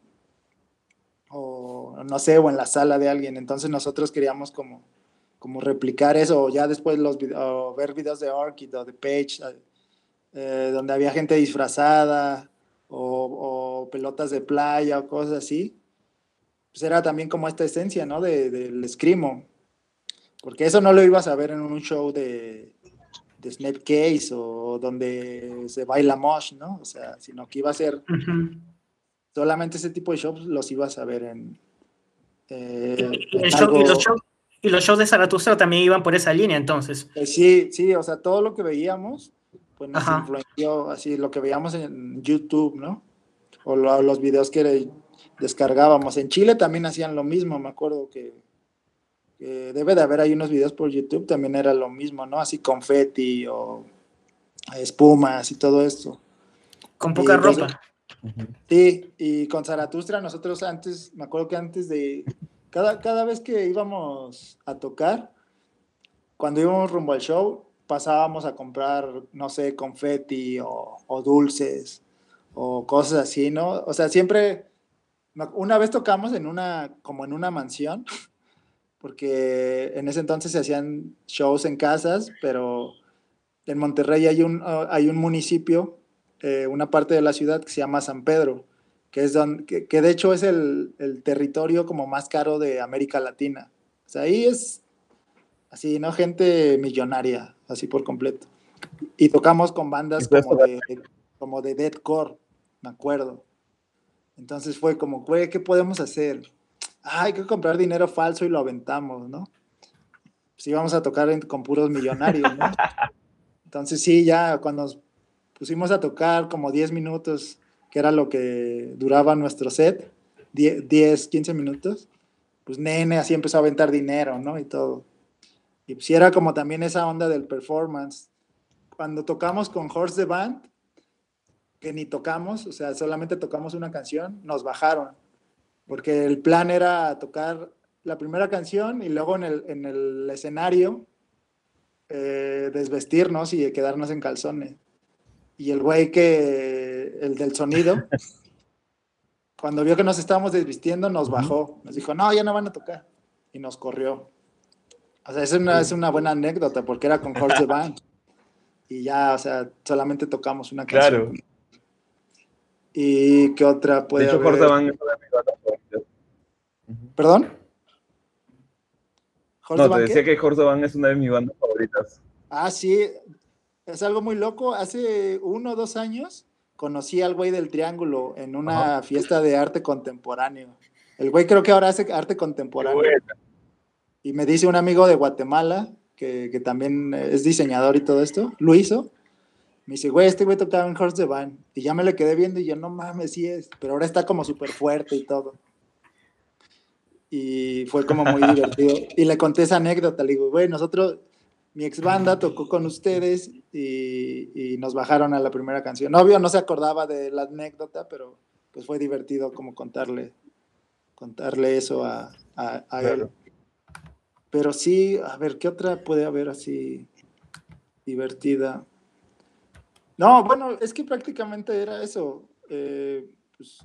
O no sé, o en la sala de alguien. Entonces nosotros queríamos como como replicar eso, ya después los ver videos de Orchid o de Page, eh, donde había gente disfrazada, o, pelotas de playa, o cosas así, pues era también como esta esencia, ¿no? Del de, escrimo. Porque eso no lo ibas a ver en un show de, de Snapcase o donde se baila mosh, ¿no? O sea, sino que iba a ser solamente ese tipo de shows los ibas a ver en... Eh, los shows y los shows de Zaratustra también iban por esa línea, entonces. Eh, sí, sí, o sea, todo lo que veíamos, pues nos influenció, así, lo que veíamos en YouTube, ¿no? O los videos que descargábamos. En Chile también hacían lo mismo, me acuerdo que, debe de haber ahí unos videos por YouTube, también era lo mismo, ¿no? Así confeti o espumas y todo esto. Con poca ropa. Sí, y con Zaratustra nosotros antes, me acuerdo que antes de, cada, vez que íbamos a tocar, cuando íbamos rumbo al show, pasábamos a comprar, no sé, confeti o, dulces o cosas así, ¿no? O sea, siempre, una vez tocamos en una, como en una mansión, porque en ese entonces se hacían shows en casas, pero en Monterrey hay un, hay un municipio, eh, una parte de la ciudad que se llama San Pedro, que, es donde, que, de hecho es el, el, territorio como más caro de América Latina. O sea, ahí es así, ¿no? Gente millonaria, así por completo. Y tocamos con bandas como de, como de deathcore, me acuerdo. Entonces fue como, güey, ¿qué podemos hacer? Ah, hay que comprar dinero falso y lo aventamos, ¿no? Pues íbamos a tocar con puros millonarios, ¿no? Entonces sí, ya cuando nos pusimos a tocar como 10 minutos que era lo que duraba nuestro set, 10, 15 minutos, pues nene así empezó a aventar dinero, ¿no? Y todo. Y pues era como también esa onda del performance. Cuando tocamos con Horse the Band, que ni tocamos, o sea, solamente tocamos una canción, nos bajaron. Porque el plan era tocar la primera canción y luego en el, en el escenario eh, desvestirnos y quedarnos en calzones. Y el güey que, el del sonido, cuando vio que nos estábamos desvistiendo, nos bajó. Nos dijo, no, ya no van a tocar. Y nos corrió. O sea, es una, es una buena anécdota porque era con Jorge Band. Y ya, o sea, solamente tocamos una canción. Claro. ¿Y qué otra puede De hecho, Jorge Van es una de mis bandas favoritas. ¿Perdón? no, te decía que Jorge Van es una de mis bandas favoritas. Ah, sí, es algo muy loco. Hace uno o dos años conocí al güey del Triángulo en una fiesta de arte contemporáneo. El güey creo que ahora hace arte contemporáneo. Y me dice un amigo de Guatemala, que, que, también es diseñador y todo esto, lo hizo. Me dice, güey, este güey tocaba en Horse the Band. Y ya me le quedé viendo y yo, no mames, sí es. Pero ahora está como súper fuerte y todo. Y fue como muy divertido. Y le conté esa anécdota. Le digo, güey, nosotros mi ex banda tocó con ustedes y, nos bajaron a la primera canción. Obvio, no se acordaba de la anécdota, pero pues fue divertido como contarle, contarle eso a, él. Pero sí, a ver, ¿qué otra puede haber así divertida? No, bueno, es que prácticamente era eso, eh, pues,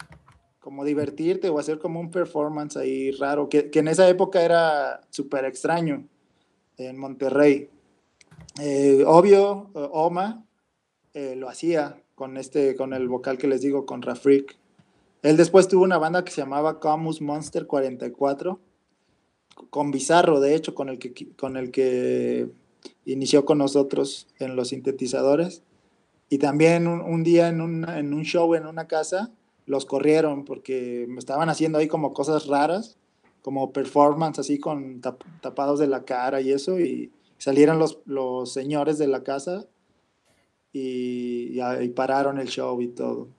como divertirte o hacer como un performance ahí raro, que, que en esa época era súper extraño en Monterrey. Eh, obvio, eh, Oma eh, lo hacía con, este, con el vocal que les digo, con Rafrik. Él después tuvo una banda que se llamaba Camus Monster 44, con Bizarro, de hecho, con el que, con el que inició con nosotros en los sintetizadores. Y también un, día en, en un show en una casa, los corrieron porque me estaban haciendo ahí como cosas raras, como performance así con tapados de la cara y eso, y salieron los, los señores de la casa y, y, pararon el show y todo.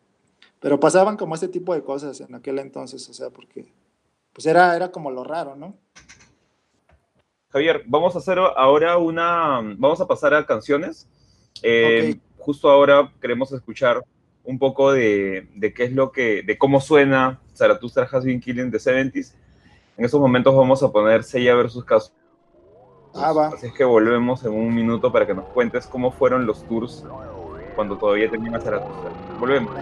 Pero pasaban como este tipo de cosas en aquel entonces, o sea, porque pues era, era como lo raro, ¿no? Javier, vamos a hacer ahora una, vamos a pasar a canciones. Eh, justo ahora queremos escuchar un poco de, de, qué es lo que, de cómo suena Zarathustra Has Been Killing the 70s. En esos momentos vamos a poner Sella versus Caso. Ah, va. Así es que volvemos en un minuto para que nos cuentes cómo fueron los tours cuando todavía tenía Zarathustra. Volvemos.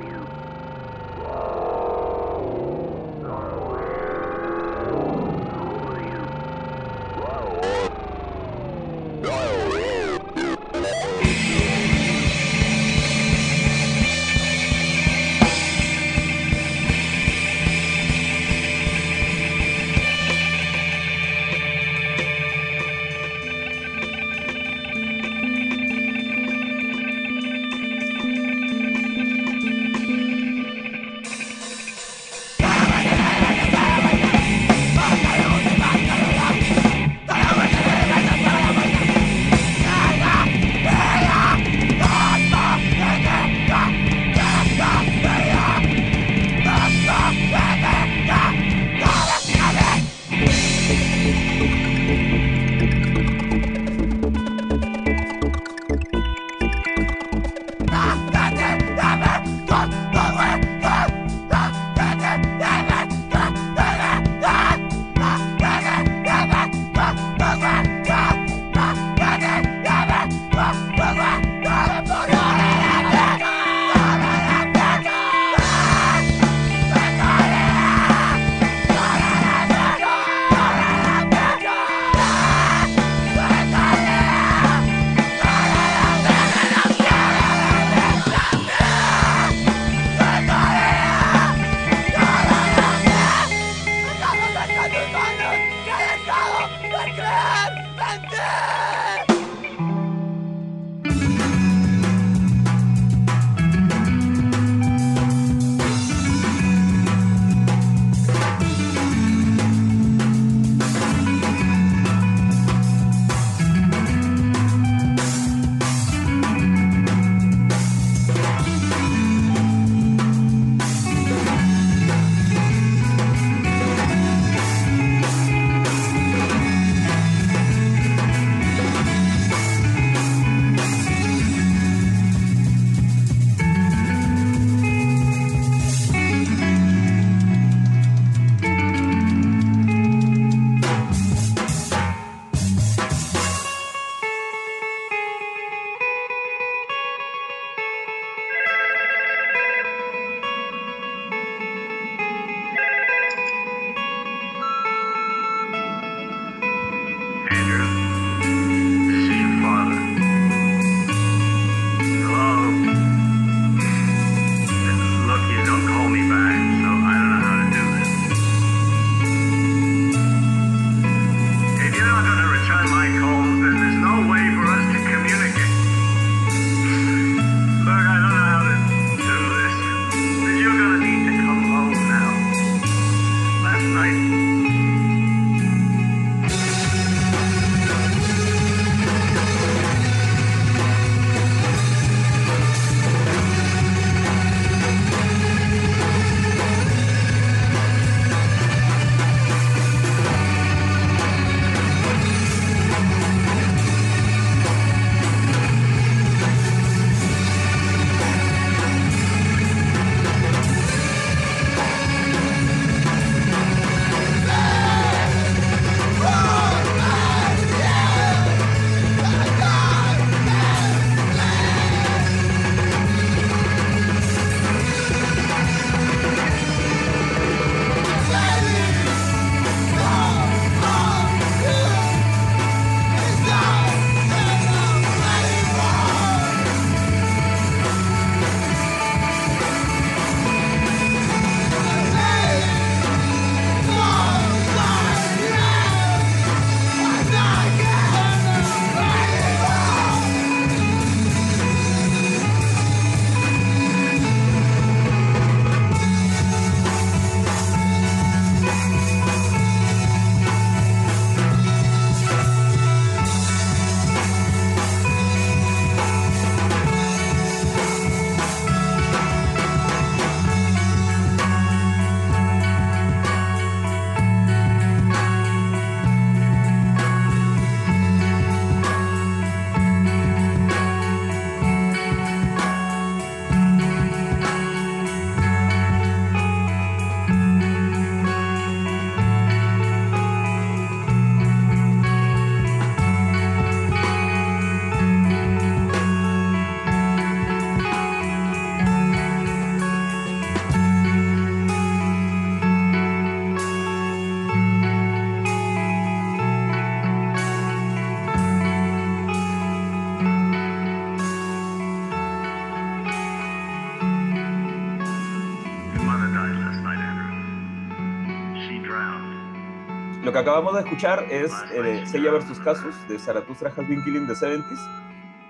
Acabamos de escuchar es eh, Seiya vs. Casus de Zarathustra Has Been Killing the 70s.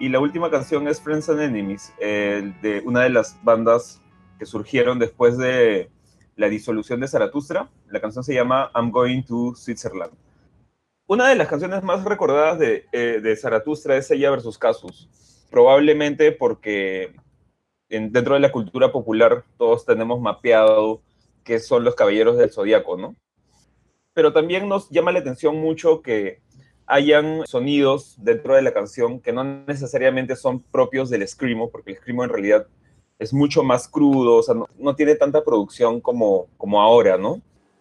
Y la última canción es Friends and Enemies, eh, de una de las bandas que surgieron después de la disolución de Zarathustra. La canción se llama I'm Going to Switzerland. Una de las canciones más recordadas de, eh, de Zarathustra es Ella versus Casus, probablemente porque en, dentro de la cultura popular todos tenemos mapeado qué son los caballeros del zodiaco, ¿no? Pero también nos llama la atención mucho que hayan sonidos dentro de la canción que no necesariamente son propios del screamo, porque el screamo en realidad es mucho más crudo, o sea, no, no tiene tanta producción como, como ahora, ¿no?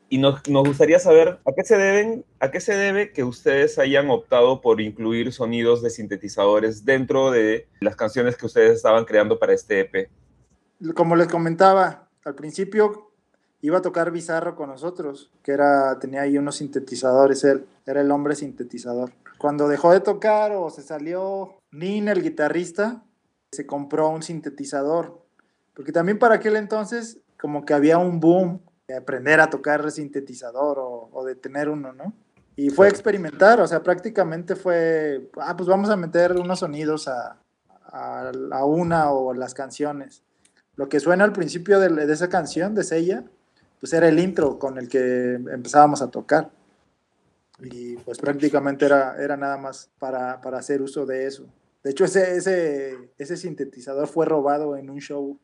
y nos, nos, gustaría saber a qué se deben, a qué se debe que ustedes hayan optado por incluir sonidos de sintetizadores dentro de las canciones que ustedes estaban creando para este EP. Como les comentaba, al principio iba a tocar Bizarro con nosotros, que era tenía ahí unos sintetizadores él, era el hombre sintetizador. Cuando dejó de tocar o se salió Nin el guitarrista, se compró un sintetizador, porque también para aquel entonces como que había un boom aprender a tocar sintetizador o, o de tener uno, ¿no? Y fue experimentar, o sea, prácticamente fue, ah, pues vamos a meter unos sonidos a, a, a una o las canciones. Lo que suena al principio de, de, esa canción, de Sella, pues era el intro con el que empezábamos a tocar. Y pues prácticamente era, era nada más para, para hacer uso de eso. De hecho, ese, ese, ese sintetizador fue robado en un show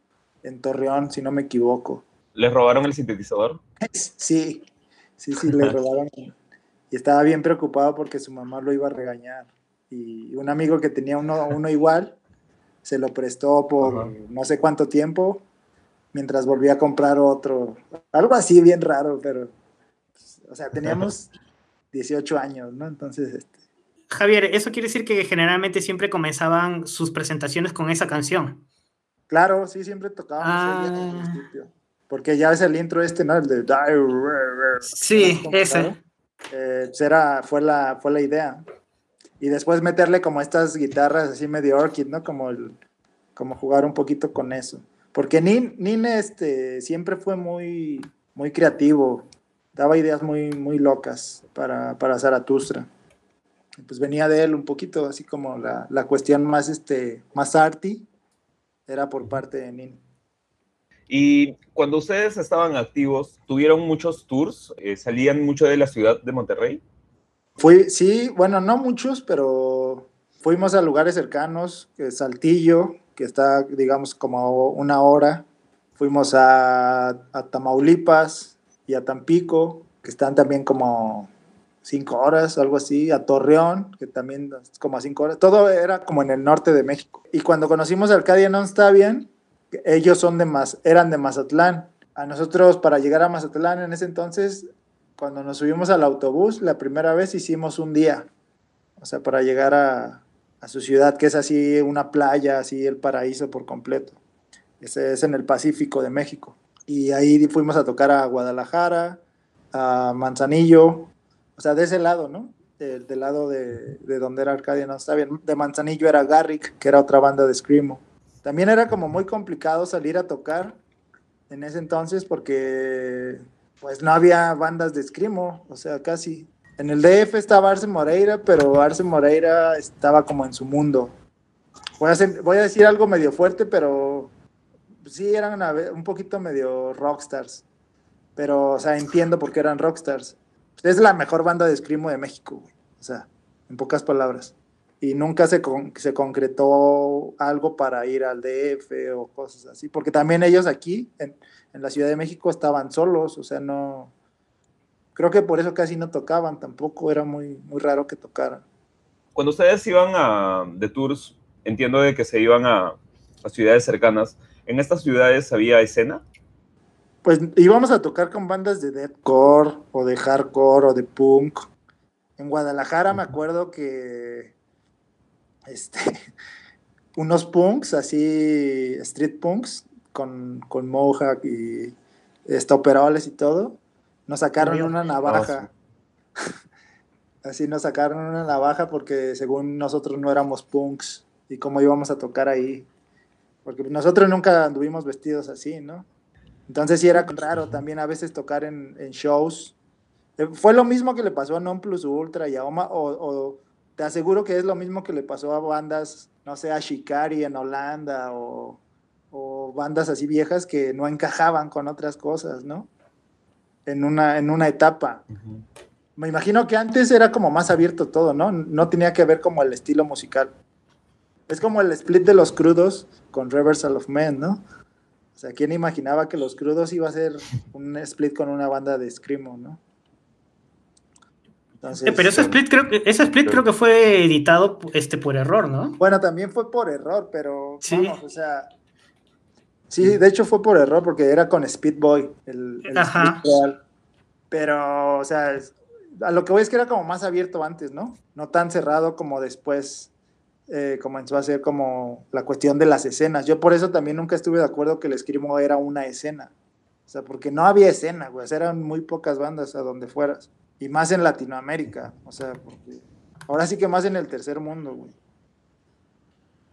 en Torreón, si no me equivoco. ¿Les robaron el sintetizador? Sí, sí, sí, le robaron. y estaba bien preocupado porque su mamá lo iba a regañar. Y un amigo que tenía uno, uno igual se lo prestó por no sé cuánto tiempo mientras volvía a comprar otro. Algo así bien raro, pero. O sea, teníamos 18 años, ¿no? Entonces. Este... Javier, ¿eso quiere decir que generalmente siempre comenzaban sus presentaciones con esa canción? Claro, sí, siempre tocábamos ah. el principio. Porque ya es el intro este, ¿no? El de... Sí, ese. Eh, era, fue, la, fue la idea. Y después meterle como estas guitarras así medio orchid, ¿no? Como, el, como jugar un poquito con eso. Porque Nin, Nin este, siempre fue muy, muy creativo. Daba ideas muy, muy locas para, para Zaratustra. Pues venía de él un poquito, así como la, la cuestión más, este, más arty, era por parte de Nin. Y cuando ustedes estaban activos, ¿tuvieron muchos tours? Eh, ¿Salían mucho de la ciudad de Monterrey? Fui, sí, bueno, no muchos, pero fuimos a lugares cercanos, Saltillo, que está, digamos, como una hora. Fuimos a, Tamaulipas y a Tampico, que están también como cinco horas, algo así, a Torreón, que también es como a cinco horas. Todo era como en el norte de México. Y cuando conocimos a Arcadia Non Está Bien, ellos son de Maz eran de Mazatlán. A nosotros para llegar a Mazatlán en ese entonces, cuando nos subimos al autobús, la primera vez hicimos un día. O sea, para llegar a, a su ciudad, que es así una playa, así el paraíso por completo. Ese es en el Pacífico de México. Y ahí fuimos a tocar a Guadalajara, a Manzanillo, o sea, de ese lado, ¿no? Del, del lado de, de, donde era Arcadia, no está bien. De Manzanillo era Garrick, que era otra banda de Screamo. También era como muy complicado salir a tocar en ese entonces porque pues no había bandas de escrimo, o sea, casi. En el DF estaba Arce Moreira, pero Arce Moreira estaba como en su mundo. Voy a, hacer, voy a decir algo medio fuerte, pero sí eran una, un poquito medio rockstars. Pero, o sea, entiendo por qué eran rockstars. Es la mejor banda de escrimo de México, o sea, en pocas palabras y nunca se, con, se concretó algo para ir al DF o cosas así, porque también ellos aquí en, en, la Ciudad de México estaban solos, o sea, no, creo que por eso casi no tocaban tampoco, era muy, muy raro que tocaran. Cuando ustedes iban a, de tours, entiendo de que se iban a, a ciudades cercanas, ¿en estas ciudades había escena? Pues íbamos a tocar con bandas de deathcore o de hardcore o de punk. En Guadalajara me acuerdo que este, unos punks, así, street punks, con, con mohawk y estoperoles y todo, nos sacaron una navaja. así nos sacaron una navaja porque según nosotros no éramos punks y cómo íbamos a tocar ahí. Porque nosotros nunca anduvimos vestidos así, ¿no? Entonces sí era raro también a veces tocar en, en shows Eh, fue lo mismo que le pasó a Non Plus Ultra y a Oma, o, te aseguro que es lo mismo que le pasó a bandas, no sé, a Shikari en Holanda o, bandas así viejas que no encajaban con otras cosas, ¿no? En una, en una etapa. Me imagino que antes era como más abierto todo, ¿no? No tenía que ver como el estilo musical. Es como el split de los crudos con Reversal of Men, ¿no? O sea, ¿quién imaginaba que los crudos iba a ser un split con una banda de Screamo, ¿no? Eh, pero ese split, creo que, ese split creo que fue editado este, por error, ¿no? Bueno, también fue por error, pero sí. Vamos, o sea, sí, de hecho fue por error porque era con Speedboy, el, el Ajá. real. Pero, o sea, a lo que voy es que era como más abierto antes, ¿no? No tan cerrado como después eh, comenzó a ser como la cuestión de las escenas. Yo por eso también nunca estuve de acuerdo que el Escrimo era una escena. O sea, porque no había escena, güey. eran muy pocas bandas a donde fueras. Y más en Latinoamérica. O sea, porque ahora sí que más en el tercer mundo, güey.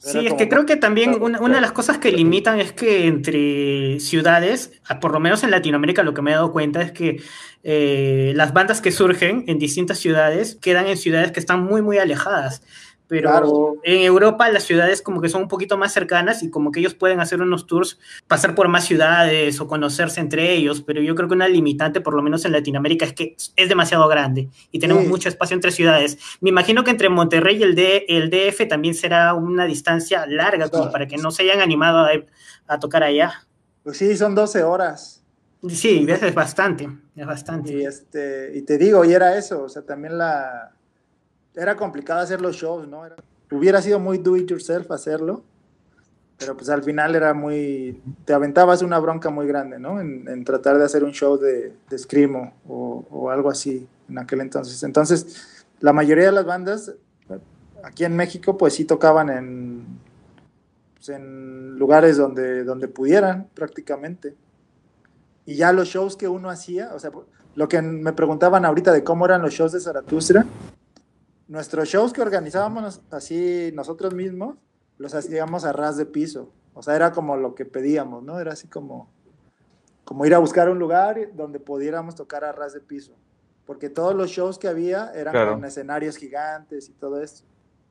Sí, es que creo que también una, una, de las cosas que limitan es que entre ciudades, por lo menos en Latinoamérica lo que me he dado cuenta es que eh, las bandas que surgen en distintas ciudades quedan en ciudades que están muy, muy alejadas pero en Europa las ciudades como que son un poquito más cercanas y como que ellos pueden hacer unos tours, pasar por más ciudades o conocerse entre ellos, pero yo creo que una limitante, por lo menos en Latinoamérica, es que es demasiado grande y tenemos mucho espacio entre ciudades. Me imagino que entre Monterrey y el, D, el DF también será una distancia larga, como para que no se hayan animado a, tocar allá. Pues sí, son 12 horas. Sí, es bastante, es bastante. Y, este, y te digo, y era eso, o sea, también la era complicado hacer los shows, ¿no? hubiera sido muy do it yourself hacerlo, pero pues al final era muy, te aventabas una bronca muy grande, ¿no? En, tratar de hacer un show de, de Screamo o, algo así en aquel entonces. Entonces, la mayoría de las bandas aquí en México pues sí tocaban en, pues, en lugares donde, donde pudieran prácticamente. Y ya los shows que uno hacía, o sea, lo que me preguntaban ahorita de cómo eran los shows de Zaratustra, nuestros shows que organizábamos así nosotros mismos, los hacíamos a ras de piso. O sea, era como lo que pedíamos, ¿no? Era así como, como ir a buscar un lugar donde pudiéramos tocar a ras de piso. Porque todos los shows que había eran con escenarios gigantes y todo esto.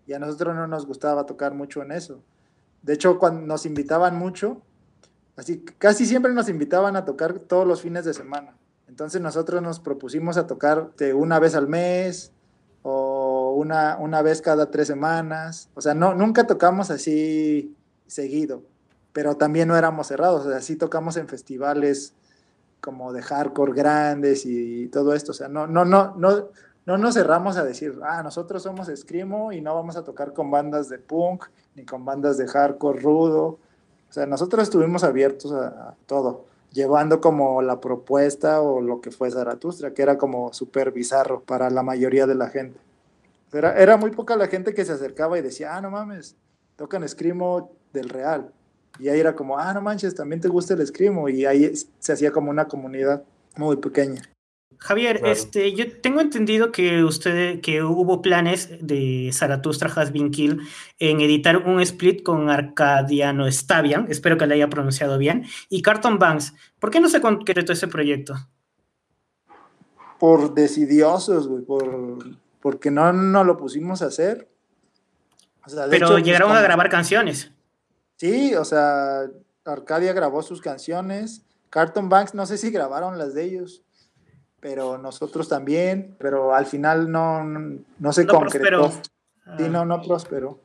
Y a nosotros no nos gustaba tocar mucho en eso. De hecho, cuando nos invitaban mucho, así casi siempre nos invitaban a tocar todos los fines de semana. Entonces nosotros nos propusimos a tocar de una vez al mes o una, una vez cada tres semanas. O sea, no, nunca tocamos así seguido, pero también no éramos cerrados. O sea, sí tocamos en festivales como de hardcore grandes y todo esto. O sea, no, no, no, no, no nos cerramos a decir, ah, nosotros somos Screamo y no vamos a tocar con bandas de punk ni con bandas de hardcore rudo. O sea, nosotros estuvimos abiertos a, todo, llevando como la propuesta o lo que fue Zaratustra, que era como súper bizarro para la mayoría de la gente. Era, muy poca la gente que se acercaba y decía, ah, no mames, tocan escrimo del Real. Y ahí era como, ah, no manches, también te gusta el escrimo. Y ahí se hacía como una comunidad muy pequeña. Javier, este, yo tengo entendido que usted, que hubo planes de Zaratustra Has Been Kill en editar un split con Arcadiano Stavian, espero que le haya pronunciado bien, y Carton Banks. ¿Por qué no se concretó ese proyecto? Por decidiosos, güey, por porque no nos lo pusimos a hacer. Pero pues, llegaron a grabar canciones. Sí, o sea, Arcadia grabó sus canciones. Carton Banks, no sé si grabaron las de ellos, pero nosotros también, pero al final no, no, se concretó. Sí, no, no prosperó.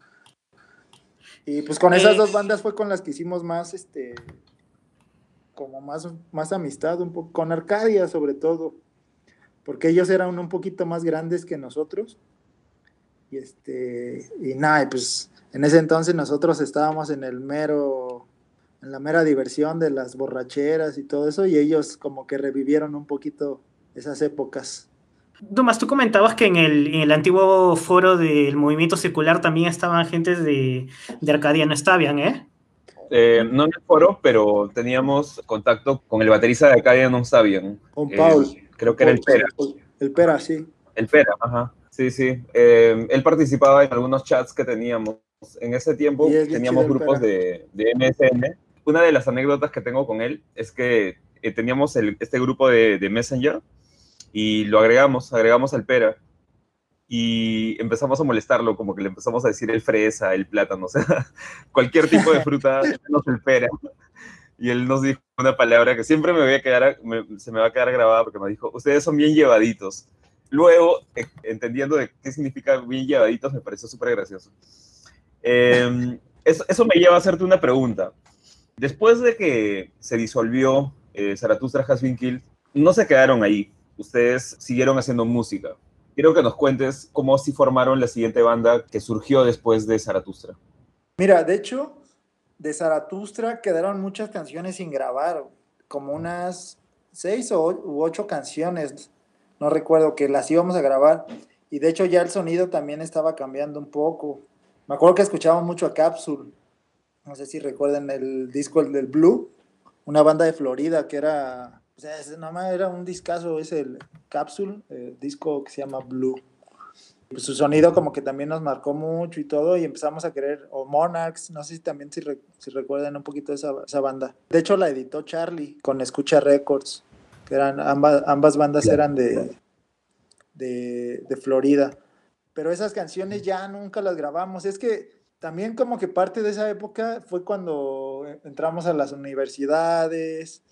Y pues con esas dos bandas fue con las que hicimos más, este, como más, más amistad, un poco, con Arcadia sobre todo porque ellos eran un poquito más grandes que nosotros. Y este, y nada, pues en ese entonces nosotros estábamos en el mero, en la mera diversión de las borracheras y todo eso, y ellos como que revivieron un poquito esas épocas. Dumas, tú comentabas que en el, en el, antiguo foro del movimiento circular también estaban gentes de, de Arcadia, no estaban, ¿eh? ¿eh? no en el foro, pero teníamos contacto con el baterista de Arcadia no sabían. Con Paul. Eh, Creo que era el Pera. El Pera, sí. El Pera, ajá. Sí, sí. Eh, él participaba en algunos chats que teníamos. En ese tiempo teníamos grupos de, de, MSN. Una de las anécdotas que tengo con él es que eh, teníamos el, este grupo de, de, Messenger y lo agregamos, agregamos al pera y empezamos a molestarlo, como que le empezamos a decir el fresa, el plátano, o sea, cualquier tipo de fruta, menos el pera. Y él nos dijo una palabra que siempre me voy a quedar, se me va a quedar grabada porque me dijo, ustedes son bien llevaditos. Luego, eh, entendiendo de qué significa bien llevaditos, me pareció súper gracioso. Em, eso, me lleva a hacerte una pregunta. Después de que se disolvió eh, Zaratustra Hasbin no se quedaron ahí. Ustedes siguieron haciendo música. Quiero que nos cuentes cómo sí formaron la siguiente banda que surgió después de Zaratustra. Mira, de hecho, de Zaratustra quedaron muchas canciones sin grabar, como unas seis o u ocho canciones, no recuerdo, que las íbamos a grabar. Y de hecho ya el sonido también estaba cambiando un poco. Me acuerdo que escuchábamos mucho a Capsule. No sé si recuerden el disco el del Blue, una banda de Florida que era, o sea, nada más era un discazo, es el Capsule, el disco que se llama Blue. Pues su sonido como que también nos marcó mucho y todo y empezamos a querer, o Monarchs, no sé si también si, si recuerdan un poquito esa, esa, banda. De hecho la editó Charlie con Escucha Records, que eran ambas, ambas bandas eran de, de, de Florida. Pero esas canciones ya nunca las grabamos. Es que también como que parte de esa época fue cuando entramos a las universidades,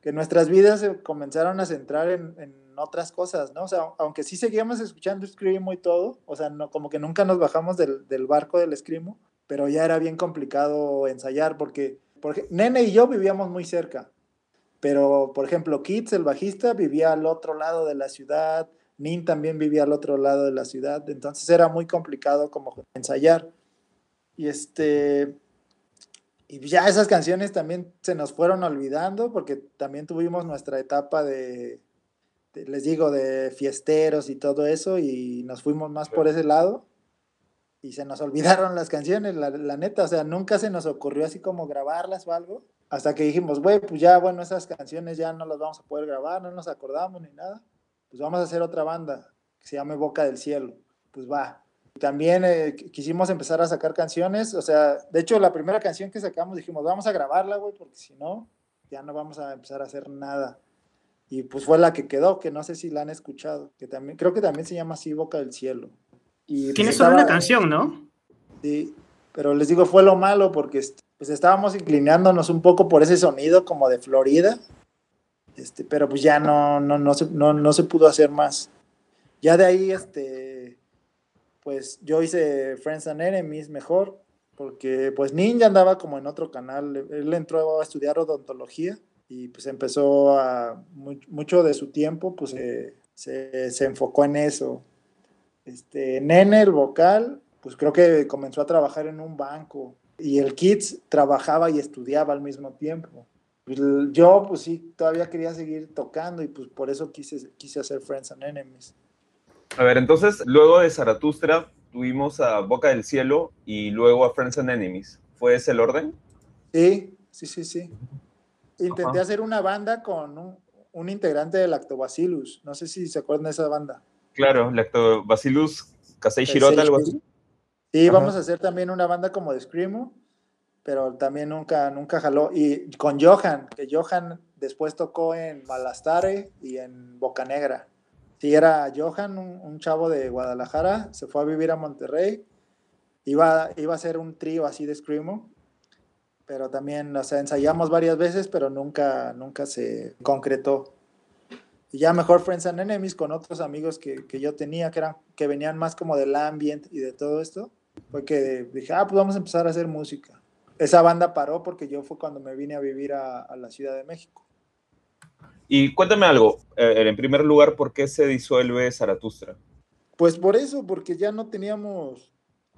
que nuestras vidas se comenzaron a centrar en, en otras cosas, ¿no? O sea, aunque sí seguíamos escuchando Screamo y todo, o sea, no, como que nunca nos bajamos del, del barco del Screamo, pero ya era bien complicado ensayar porque, porque Nene y yo vivíamos muy cerca, pero por ejemplo, Kids, el bajista, vivía al otro lado de la ciudad, Nin también vivía al otro lado de la ciudad, entonces era muy complicado como ensayar. Y este, y ya esas canciones también se nos fueron olvidando porque también tuvimos nuestra etapa de, les digo, de fiesteros y todo eso, y nos fuimos más por ese lado, y se nos olvidaron las canciones, la, la neta, o sea, nunca se nos ocurrió así como grabarlas o algo, hasta que dijimos, güey, pues ya, bueno, esas canciones ya no las vamos a poder grabar, no nos acordamos ni nada, pues vamos a hacer otra banda que se llame Boca del Cielo, pues va. También eh, quisimos empezar a sacar canciones, o sea, de hecho la primera canción que sacamos dijimos, vamos a grabarla, güey, porque si no, ya no vamos a empezar a hacer nada y pues fue la que quedó, que no sé si la han escuchado, que también, creo que también se llama así Boca del Cielo. Y Tiene pues solo una canción, ¿no? Sí, pero les digo, fue lo malo porque pues estábamos inclinándonos un poco por ese sonido como de Florida, este, pero pues ya no, no, no, se, no, no se pudo hacer más. Ya de ahí, este, pues yo hice Friends and Enemies mejor, porque pues Ninja andaba como en otro canal, él entró a estudiar odontología y pues empezó a, mucho de su tiempo, pues se, se, enfocó en eso. Este, Nene, el vocal, pues creo que comenzó a trabajar en un banco y el Kids trabajaba y estudiaba al mismo tiempo. Pues, yo, pues sí, todavía quería seguir tocando y pues por eso quise, quise hacer Friends and Enemies. A ver, entonces, luego de Zaratustra tuvimos a Boca del Cielo y luego a Friends and Enemies. ¿Fue ese el orden? Sí, sí, sí, sí intenté hacer una banda con un, un, integrante de Lactobacillus. No sé si se acuerdan de esa banda. Claro, Lactobacillus Casei Shirota, algo así. Sí, vamos a hacer también una banda como de Screamo, pero también nunca, nunca jaló. Y con Johan, que Johan después tocó en Malastare y en Boca Negra. Sí, era Johan, un, un, chavo de Guadalajara, se fue a vivir a Monterrey. Iba, iba a ser un trío así de Screamo pero también, o sea, ensayamos varias veces, pero nunca, nunca se concretó. Y ya mejor Friends and Enemies con otros amigos que, que yo tenía, que, eran, que venían más como del ambiente y de todo esto, fue que dije, ah, pues vamos a empezar a hacer música. Esa banda paró porque yo fue cuando me vine a vivir a, a la Ciudad de México. Y cuéntame algo, eh, en primer lugar, ¿por qué se disuelve Zaratustra? Pues por eso, porque ya no teníamos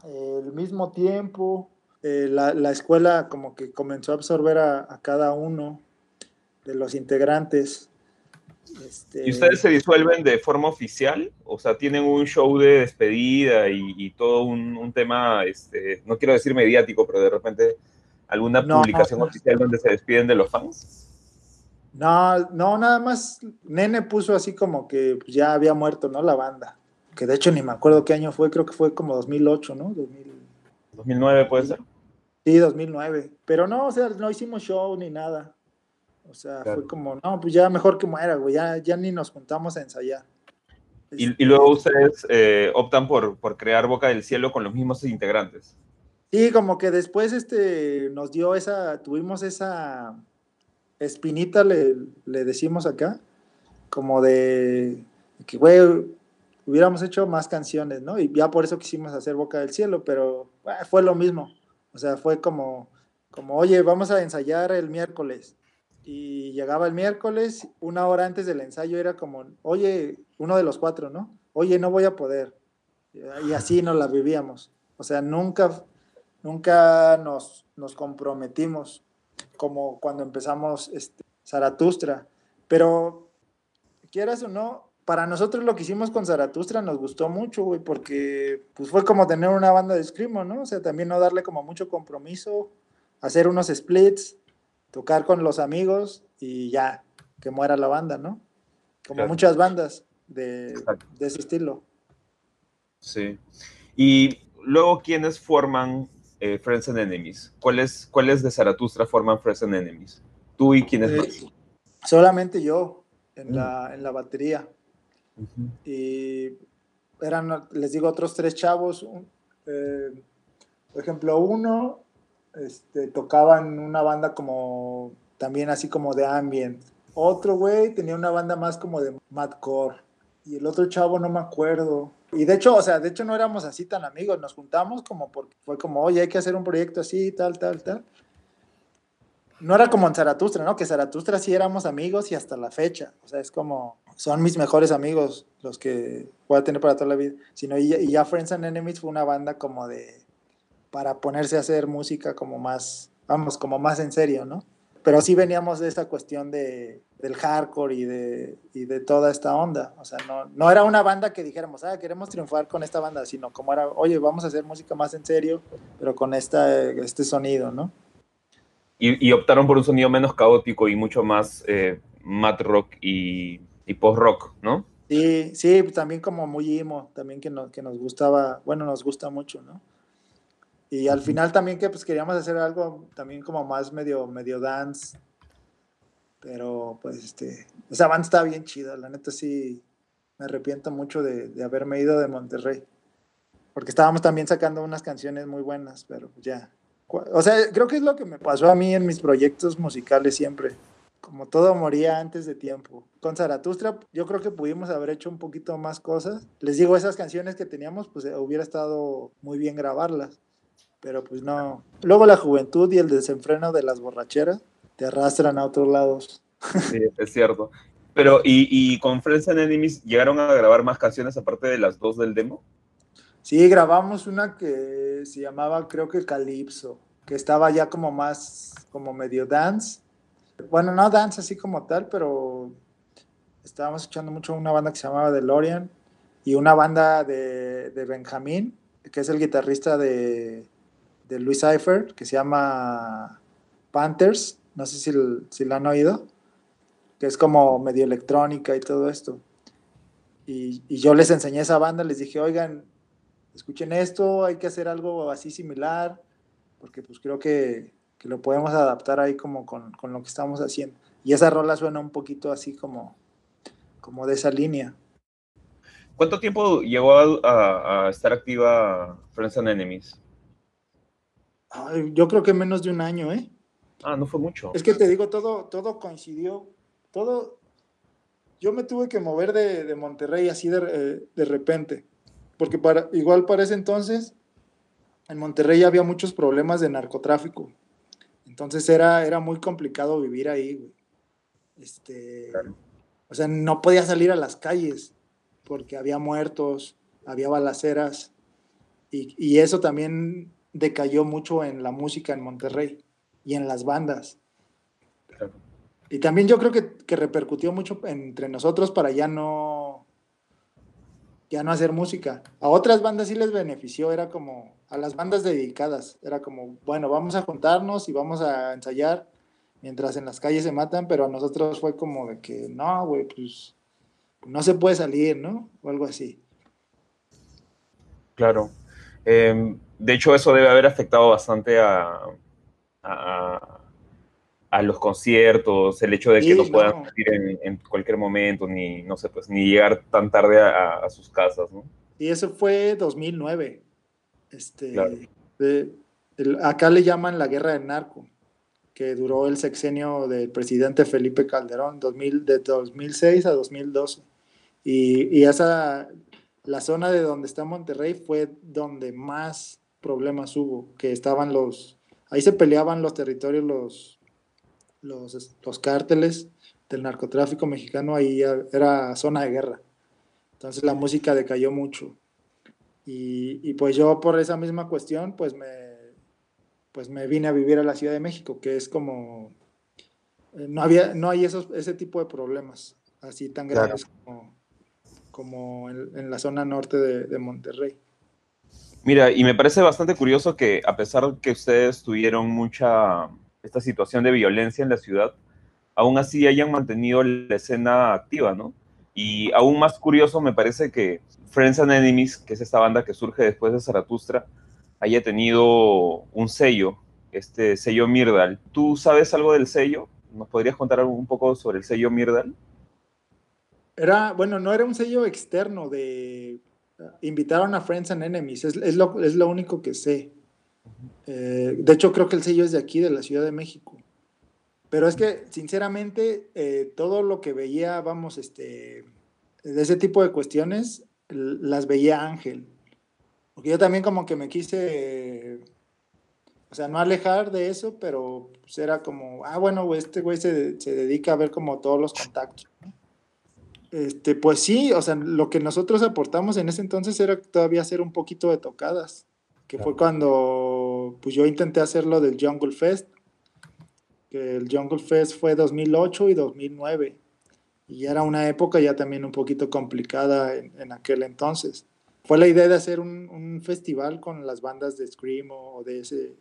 el mismo tiempo, eh, la, la, escuela como que comenzó a absorber a, a cada uno de los integrantes. Este... ¿Y ustedes se disuelven de forma oficial? O sea, tienen un show de despedida y, y todo un, un, tema, este, no quiero decir mediático, pero de repente alguna no, publicación no, oficial donde se despiden de los fans. No, no, nada más Nene puso así como que ya había muerto, ¿no? La banda. Que de hecho ni me acuerdo qué año fue, creo que fue como 2008, ¿no? 2000... 2009 puede ser. Sí, 2009. Pero no, o sea, no hicimos show ni nada. O sea, fue como, no, pues ya mejor que muera, güey, ya, ya ni nos juntamos a ensayar. Y, y luego ustedes eh, optan por, por crear Boca del Cielo con los mismos integrantes. Sí, como que después este, nos dio esa, tuvimos esa espinita, le, le decimos acá, como de que, güey, hubiéramos hecho más canciones, ¿no? Y ya por eso quisimos hacer Boca del Cielo, pero ah, fue lo mismo. O sea, fue como, como, oye, vamos a ensayar el miércoles. Y llegaba el miércoles, una hora antes del ensayo era como, oye, uno de los cuatro, ¿no? Oye, no voy a poder. Y así nos la vivíamos. O sea, nunca, nunca nos, nos comprometimos como cuando empezamos este, Zaratustra. Pero, quieras o no, para nosotros lo que hicimos con Zaratustra nos gustó mucho, güey, porque pues fue como tener una banda de screamo, ¿no? O sea, también no darle como mucho compromiso, hacer unos splits, tocar con los amigos y ya, que muera la banda, ¿no? Como Claro. muchas bandas de, de ese estilo. Sí. Y luego, ¿quiénes forman eh, Friends and Enemies? ¿Cuáles, ¿Cuáles de Zaratustra forman Friends and Enemies? ¿Tú y quiénes Eh, más? Solamente yo en, Mm. la, en la batería. Y eran, les digo, otros tres chavos. eh, por ejemplo, uno este, tocaba en una banda como también así como de ambient. Otro güey tenía una banda más como de madcore. Y el otro chavo no me acuerdo. Y de hecho, o sea, de hecho no éramos así tan amigos. Nos juntamos como porque fue como, oye, hay que hacer un proyecto así, tal, tal, tal. No era como en Zaratustra, ¿no? Que Zaratustra sí éramos amigos y hasta la fecha. O sea, es como, son mis mejores amigos los que voy a tener para toda la vida. Sino, y, ya- Friends and Enemies fue una banda como de, para ponerse a hacer música como más, vamos, como más en serio, ¿no? Pero sí veníamos de esta cuestión de, del hardcore y de, y de toda esta onda. O sea, no, no era una banda que dijéramos, ah, queremos triunfar con esta banda, sino como era, oye, vamos a hacer música más en serio, pero con esta, este sonido, ¿no? Y, y optaron por un sonido menos caótico y mucho más eh, mat rock y, y post rock, ¿no? Sí, sí, también como muy emo, también que nos, que nos gustaba, bueno, nos gusta mucho, ¿no? Y al final también que pues queríamos hacer algo también como más medio, medio dance, pero pues este, esa banda está bien chida, la neta sí, me arrepiento mucho de, de haberme ido de Monterrey, porque estábamos también sacando unas canciones muy buenas, pero ya, o sea, creo que es lo que me pasó a mí en mis proyectos musicales siempre como todo moría antes de tiempo. Con Zaratustra, yo creo que pudimos haber hecho un poquito más cosas. Les digo, esas canciones que teníamos, pues eh, hubiera estado muy bien grabarlas. Pero pues no. Luego la juventud y el desenfreno de las borracheras te arrastran a otros lados. Sí, es cierto. Pero, ¿y, y con Friends and Enemies llegaron a grabar más canciones aparte de las dos del demo? Sí, grabamos una que se llamaba, creo que Calypso, que estaba ya como más, como medio dance. Bueno, no dance así como tal, pero estábamos escuchando mucho una banda que se llamaba DeLorean y una banda de, de Benjamín, que es el guitarrista de, de Luis Cipher, que se llama Panthers. No sé si, si la han oído, que es como medio electrónica y todo esto. Y, y yo les enseñé esa banda, les dije, oigan, escuchen esto, hay que hacer algo así similar, porque pues creo que, que lo podemos adaptar ahí como con, con lo que estamos haciendo. Y esa rola suena un poquito así como, como de esa línea. ¿Cuánto tiempo llegó a, a- a estar activa Friends and Enemies? Ay, yo creo que menos de un año, ¿eh? Ah, no fue mucho. Es que te digo, todo, todo coincidió, todo... Yo me tuve que mover de, de Monterrey así de, eh, de repente, porque para, igual para ese entonces en Monterrey había muchos problemas de narcotráfico. Entonces era, era muy complicado vivir ahí, güey. Este, Claro. O sea, no podía salir a las calles porque había muertos, había balaceras. Y, y eso también decayó mucho en la música en Monterrey y en las bandas. Claro. Y también yo creo que, que repercutió mucho entre nosotros para ya no ya no hacer música. A otras bandas sí les benefició, era como a las bandas dedicadas, era como, bueno, vamos a juntarnos y vamos a ensayar mientras en las calles se matan, pero a nosotros fue como de que no, güey, pues no se puede salir, ¿no? O algo así. Claro. Eh, de hecho, eso debe haber afectado bastante a, a- a los conciertos, el hecho de que no puedan salir en, cualquier momento, ni, no sé, pues, ni llegar tan tarde a, sus casas, ¿no? Y eso fue 2009. Este, acá le llaman la guerra del narco, que duró el sexenio del presidente Felipe Calderón, 2000, de 2006 a 2012. Y, y esa, la zona de donde está Monterrey fue donde más problemas hubo, que estaban los, ahí se peleaban los territorios, los, los, los cárteles del narcotráfico mexicano, ahí era zona de guerra. Entonces la música decayó mucho. Y, y, pues yo por esa misma cuestión, pues me, pues me vine a vivir a la Ciudad de México, que es como, eh, no, había, no hay esos, ese tipo de problemas así tan graves como, como en, la zona norte de, de Monterrey. Mira, y me parece bastante curioso que a pesar que ustedes tuvieron mucha esta situación de violencia en la ciudad, aún así hayan mantenido la escena activa, ¿no? Y aún más curioso me parece que Friends and Enemies, que es esta banda que surge después de Zaratustra, haya tenido un sello, este sello Mirdal. ¿Tú sabes algo del sello? ¿Nos podrías contar un poco sobre el sello Mirdal? Era, bueno, no era un sello externo de... Invitaron a Friends and Enemies, es, lo, es lo único que sé. Eh, de hecho, creo que el sello es de aquí, de la Ciudad de México. Pero es que, sinceramente, eh, todo lo que veía, vamos, este, de ese tipo de cuestiones, las veía Ángel. Porque yo también como que me quise, o sea, no alejar de eso, pero pues era como, ah, bueno, este güey se, se, dedica a ver como todos los contactos. Este, pues sí, o sea, lo que nosotros aportamos en ese entonces era todavía hacer un poquito de tocadas que fue cuando pues yo intenté hacerlo del Jungle Fest, que el Jungle Fest fue 2008 y 2009, y era una época ya también un poquito complicada en, aquel entonces. Fue la idea de hacer un, un, festival con las bandas de Screamo o de ese,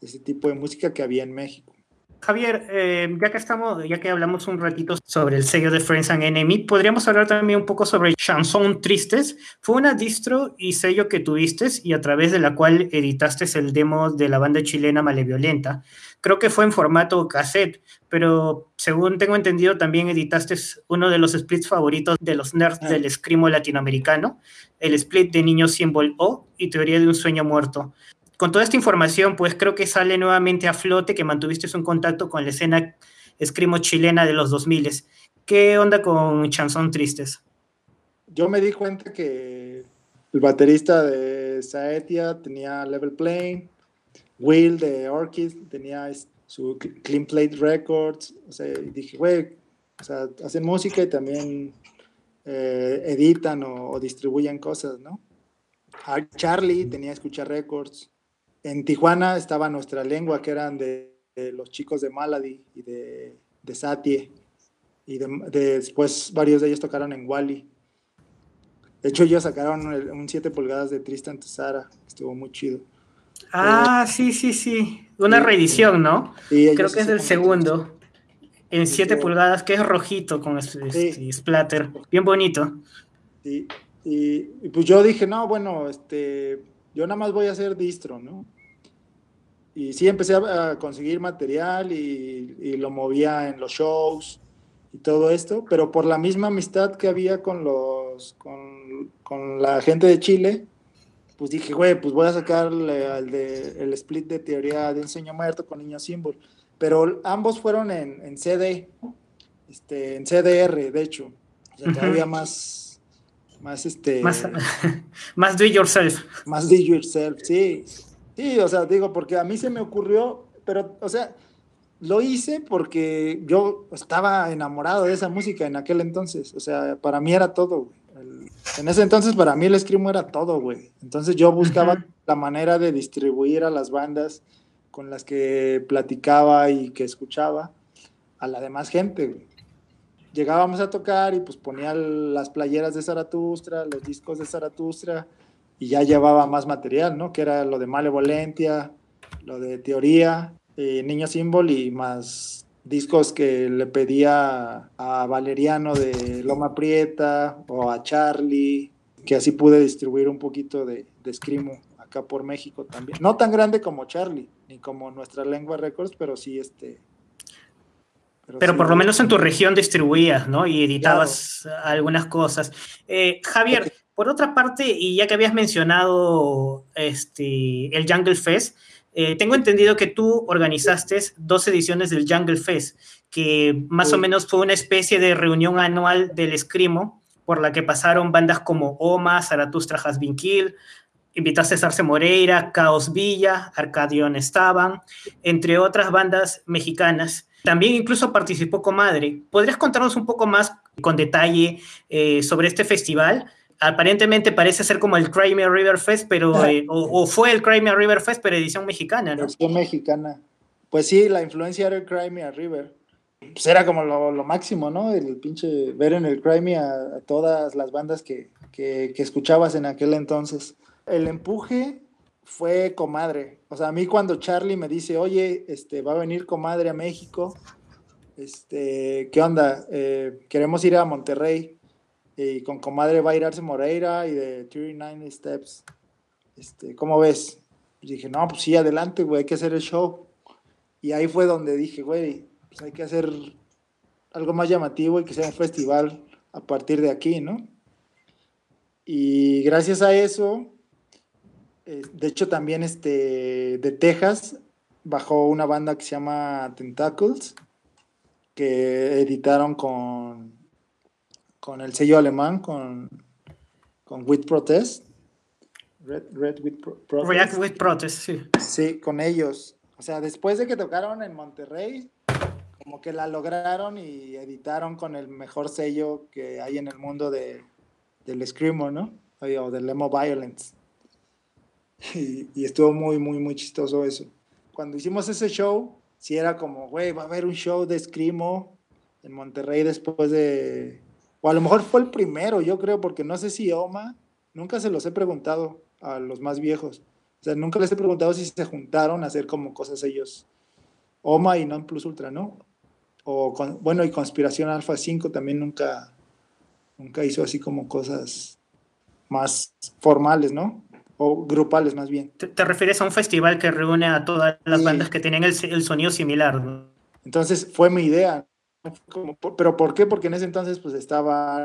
ese tipo de música que había en México. Javier, eh, ya que estamos, ya que hablamos un ratito sobre el sello de Friends and Enemy, podríamos hablar también un poco sobre Chanson Tristes. Fue una distro y sello que tuviste y a través de la cual editaste el demo de la banda chilena Maleviolenta. Creo que fue en formato cassette, pero según tengo entendido también editaste uno de los splits favoritos de los nerds del escrimo latinoamericano, el split de Niño Symbol O y Teoría de un Sueño Muerto con toda esta información, pues creo que sale nuevamente a flote que mantuviste un contacto con la escena escrimo chilena de los 2000. ¿Qué onda con Chanson Tristes? Yo me di cuenta que el baterista de Saetia tenía Level Plane, Will de Orchid tenía su Clean Plate Records, o sea, dije, güey, o sea, hacen música y también eh, editan o, distribuyen cosas, ¿no? Charlie tenía Escucha Records, en Tijuana estaba nuestra lengua, que eran de, los chicos de Malady y de, de Satie. Y después varios de ellos tocaron en Wally. De hecho, ellos sacaron un 7 pulgadas de Tristan Tessara, estuvo muy chido. Ah, sí, sí, sí. Una reedición, ¿no? Creo que es del segundo. En 7 pulgadas, que es rojito con este, splatter. Bien bonito. Y, y, pues yo dije, no, bueno, este, yo nada más voy a hacer distro, ¿no? y sí empecé a, conseguir material y, lo movía en los shows y todo esto, pero por la misma amistad que había con los con, con la gente de Chile, pues dije, güey, pues voy a sacar el, de, el split de teoría de enseño muerto con niño símbolo. Pero ambos fueron en, en, CD, este, en CDR, de hecho. O sea, todavía más, más este. Más, más do it yourself. Más do it yourself, sí. Sí, o sea, digo, porque a mí se me ocurrió, pero, o sea, lo hice porque yo estaba enamorado de esa música en aquel entonces. O sea, para mí era todo, en ese entonces para mí el screamo era todo, güey. Entonces yo buscaba la manera de distribuir a las bandas con las que platicaba y que escuchaba a la demás gente, güey. Llegábamos a tocar y pues ponía las playeras de Zaratustra, los discos de Zaratustra, y ya llevaba más material, ¿no? Que era lo de Malevolentia, lo de Teoría, eh, Niño Símbolo y más discos que le pedía a Valeriano de Loma Prieta o a Charlie, que así pude distribuir un poquito de, de acá por México también. No tan grande como Charlie, ni como Nuestra Lengua Records, pero sí este... Pero, por lo menos en tu región distribuías, ¿no? Y editabas algunas cosas. Eh, Javier, por otra parte, y ya que habías mencionado este, el Jungle Fest, eh, tengo entendido que tú organizaste dos ediciones del Jungle Fest, que más o menos fue una especie de reunión anual del Escrimo, por la que pasaron bandas como Oma, Zaratustra Has Been Killed, invitaste a Sarce Moreira, Caos Villa, Arcadion Estaban, entre otras bandas mexicanas. También incluso participó Comadre. ¿Podrías contarnos un poco más con detalle eh, sobre este festival? Aparentemente parece ser como el Crimea River Fest, pero, eh, o, fue el Crimea River Fest, pero edición mexicana, ¿no? Edición mexicana. Pues sí, la influencia era el Crimea River. Pues era como lo, máximo, ¿no? El pinche ver en el Crimea a, todas las bandas que, que, que escuchabas en aquel entonces el empuje fue comadre. O sea, a mí cuando Charlie me dice, oye, este, va a venir comadre a México, este, ¿qué onda? Eh, queremos ir a Monterrey y con comadre va a ir Arce Moreira y de 39 Steps. Este, ¿Cómo ves? Dije, no, pues sí, adelante, güey, hay que hacer el show. Y ahí fue donde dije, güey, pues hay que hacer algo más llamativo y que sea un festival a partir de aquí, ¿no? Y gracias a eso, eh, de hecho, también este, de Texas bajó una banda que se llama Tentacles, que editaron con, con el sello alemán, con, con With Protest. Red, Red with Protest. with Protest, sí. Sí, con ellos. O sea, después de que tocaron en Monterrey, como que la lograron y editaron con el mejor sello que hay en el mundo de, del Screamo, ¿no? O del Emo Violence. Y, estuvo muy, muy, muy chistoso eso. Cuando hicimos ese show, sí era como, güey, va a haber un show de Screamo en Monterrey después de... O a lo mejor fue el primero, yo creo, porque no sé si Oma, nunca se los he preguntado a los más viejos. O sea, nunca les he preguntado si se juntaron a hacer como cosas ellos. Oma y Non Plus Ultra, ¿no? O bueno, y Conspiración Alpha 5 también nunca, nunca hizo así como cosas más formales, ¿no? o grupales más bien. ¿Te, refieres a un festival que reúne a todas las bandas que tienen el, el sonido similar? Entonces fue mi idea. ¿Pero por qué? Porque en ese entonces pues estaba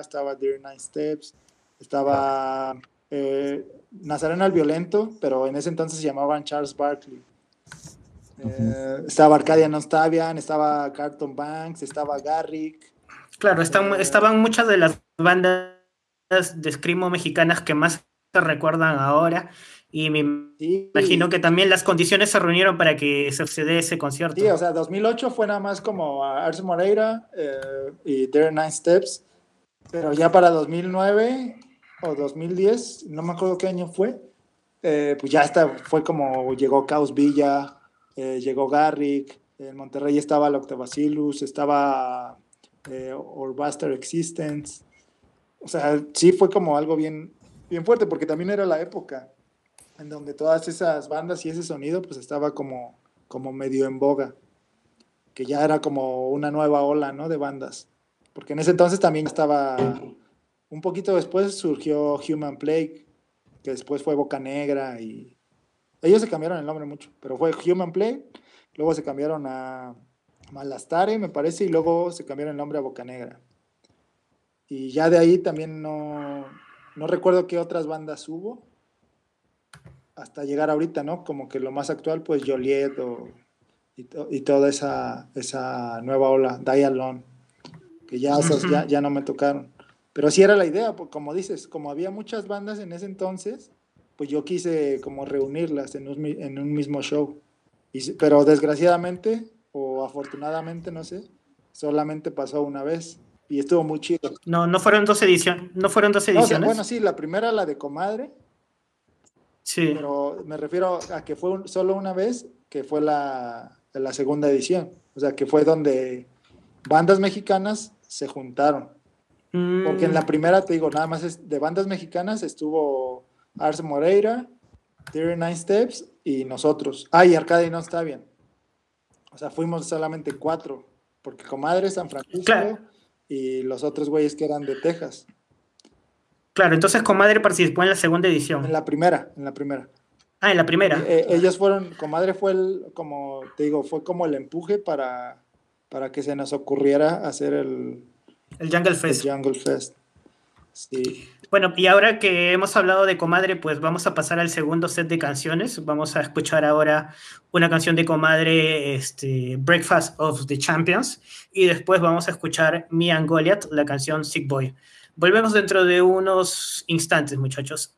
estaba Dear Nine Steps, estaba eh, Nazareno el Violento, pero en ese entonces se llamaban Charles Barkley. Eh, estaba Arcadia Nostavian, estaba Carton Banks, estaba Garrick. Claro, están, eh, estaban muchas de las bandas de escrimo mexicanas que más se recuerdan ahora. Y me imagino que también las condiciones se reunieron para que se sucediera ese concierto. Sí, o sea, 2008 fue nada más como Arce Moreira eh, y There Nine Steps, pero ya para 2009 o 2010, no me acuerdo qué año fue, eh, pues ya está, fue como llegó Caos Villa, eh, llegó Garrick, en Monterrey estaba la Octavacilus, estaba Orbaster Existence, o sea, sí fue como algo bien, bien fuerte, porque también era la época en donde todas esas bandas y ese sonido pues estaba como, como medio en boga, que ya era como una nueva ola, ¿no? De bandas. Porque en ese entonces también estaba, un poquito después surgió Human Plague, que después fue Boca Negra y ellos se cambiaron el nombre mucho, pero fue Human Plague, luego se cambiaron a Malastare, me parece, y luego se cambiaron el nombre a Boca Negra. Y ya de ahí también no, no recuerdo qué otras bandas hubo hasta llegar ahorita, ¿no? Como que lo más actual, pues Joliet o, y, toda esa, esa nueva ola, Dialon, que ya, ya, ya, no me tocaron. Pero sí era la idea, porque como dices, como había muchas bandas en ese entonces, pues yo quise como reunirlas en un, en un mismo show. Y, pero desgraciadamente, o afortunadamente, no sé, solamente pasó una vez y estuvo muy chido. No, no fueron dos ediciones, no fueron dos ediciones. bueno, sí, la primera la de Comadre. Sí. Pero me refiero a que fue solo una vez, que fue la, la segunda edición. O sea, que fue donde bandas mexicanas se juntaron. Porque en la mm. primera, te digo, nada más es, de bandas mexicanas estuvo Arce Moreira, Nine Steps y nosotros. Ah, y Arcadia no está bien. O sea, fuimos solamente cuatro. Porque Comadre, San Francisco, y los otros güeyes que eran de Texas. Claro, entonces Comadre participó en la segunda edición. En la primera, en la primera. Ah, en la primera. Eh, ellos fueron, Comadre fue el, como te digo, fue como el empuje para, para que se nos ocurriera hacer el, el Jungle Fest. El Jungle Fest. Sí. Bueno, y ahora que hemos hablado de Comadre, pues vamos a pasar al segundo set de canciones. Vamos a escuchar ahora una canción de Comadre, este, Breakfast of the Champions, y después vamos a escuchar Me and Goliath, la canción Sick Boy. Volvemos dentro de unos instantes, muchachos.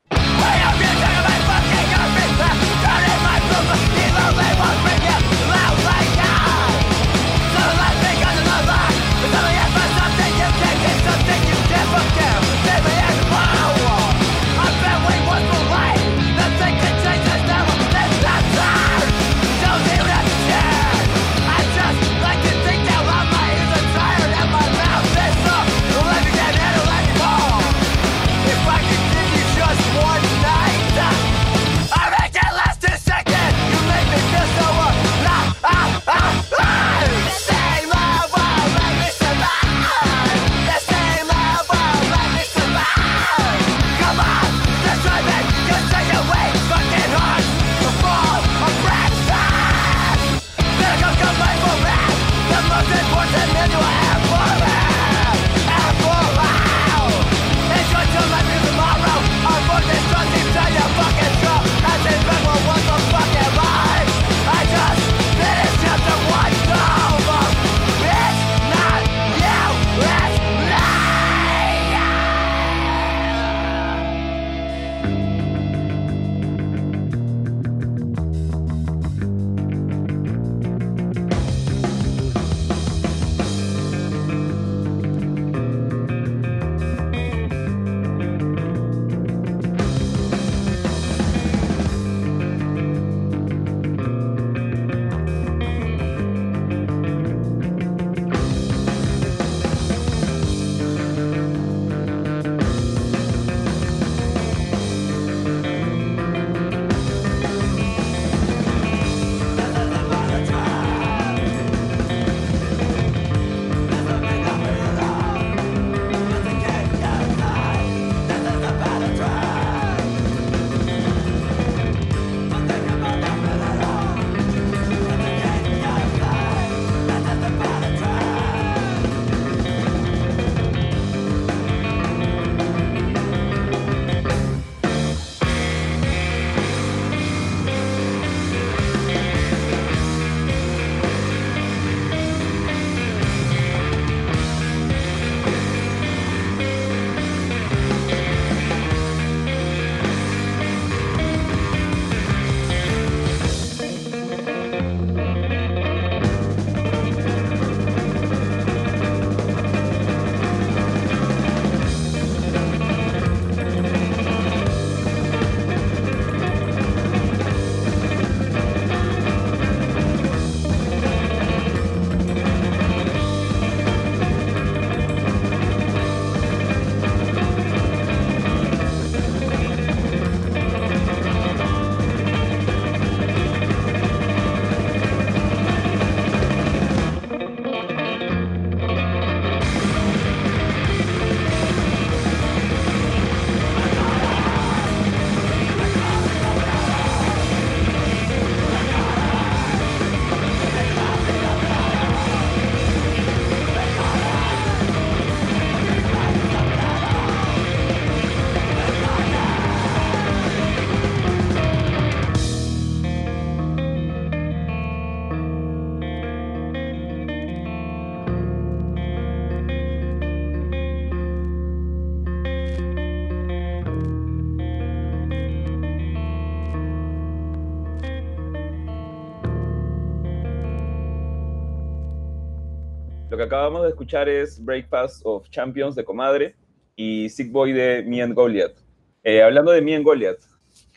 Que acabamos de escuchar es Breakfast of Champions de Comadre y Sick Boy de Me and Goliath. Eh, hablando de Me and Goliath,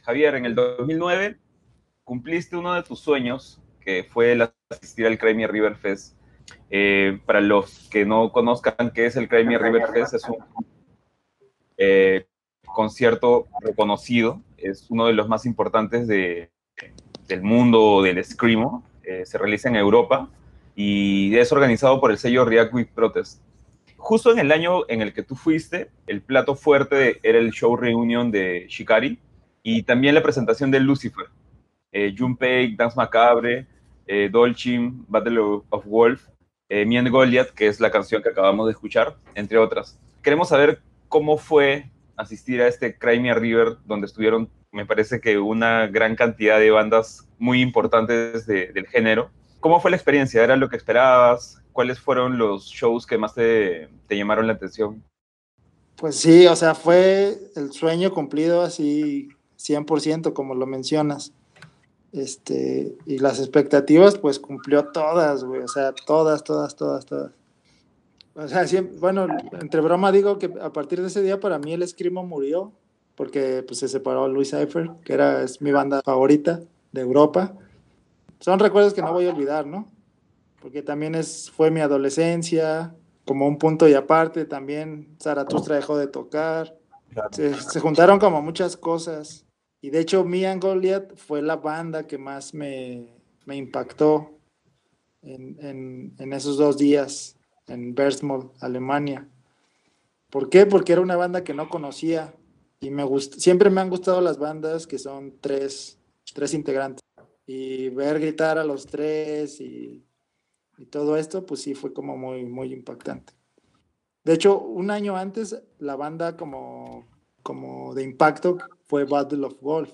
Javier, en el 2009 cumpliste uno de tus sueños, que fue el asistir al Crimea River Fest. Eh, para los que no conozcan qué es el Crimea River Fest, es un eh, concierto reconocido, es uno de los más importantes de, del mundo del Screamo, se realiza en Europa y es organizado por el sello React with Protest. Justo en el año en el que tú fuiste, el plato fuerte era el show reunion de Shikari y también la presentación de Lucifer, eh, Junpei, Dance Macabre, eh, Battle of Wolf. eh, Me Goliath, que es la canción que acabamos de escuchar, entre otras. Queremos saber cómo fue asistir a este Crimea River, donde estuvieron, me parece que una gran cantidad de bandas muy importantes del género. ¿Cómo fue la experiencia? ¿Era lo que esperabas? ¿Cuáles fueron los shows que más te, te llamaron la atención? Pues sí, o sea, fue el sueño cumplido así 100%, como lo mencionas. Este, y las expectativas, pues cumplió todas, güey, o sea, todas, todas, todas, todas. O sea, siempre, bueno, entre broma digo que a partir de ese día para mí el Escrimo murió, porque pues se separó Luis Cipher, que era es mi banda favorita de Europa. Son recuerdos que no voy a olvidar, ¿no? Porque también es, fue mi adolescencia, como un punto y aparte, también Zaratustra dejó de tocar. Se, se, juntaron como muchas cosas. Y de hecho, Me and Goliath fue la banda que más me, me impactó en, en, en, esos dos días en Bersmold, Alemania. ¿Por qué? Porque era una banda que no conocía y me gust siempre me han gustado las bandas que son tres, tres integrantes. Y ver gritar a los tres y, todo esto, pues sí fue como muy, muy impactante. De hecho, un año antes, la banda como, como de impacto fue Battle of Golf.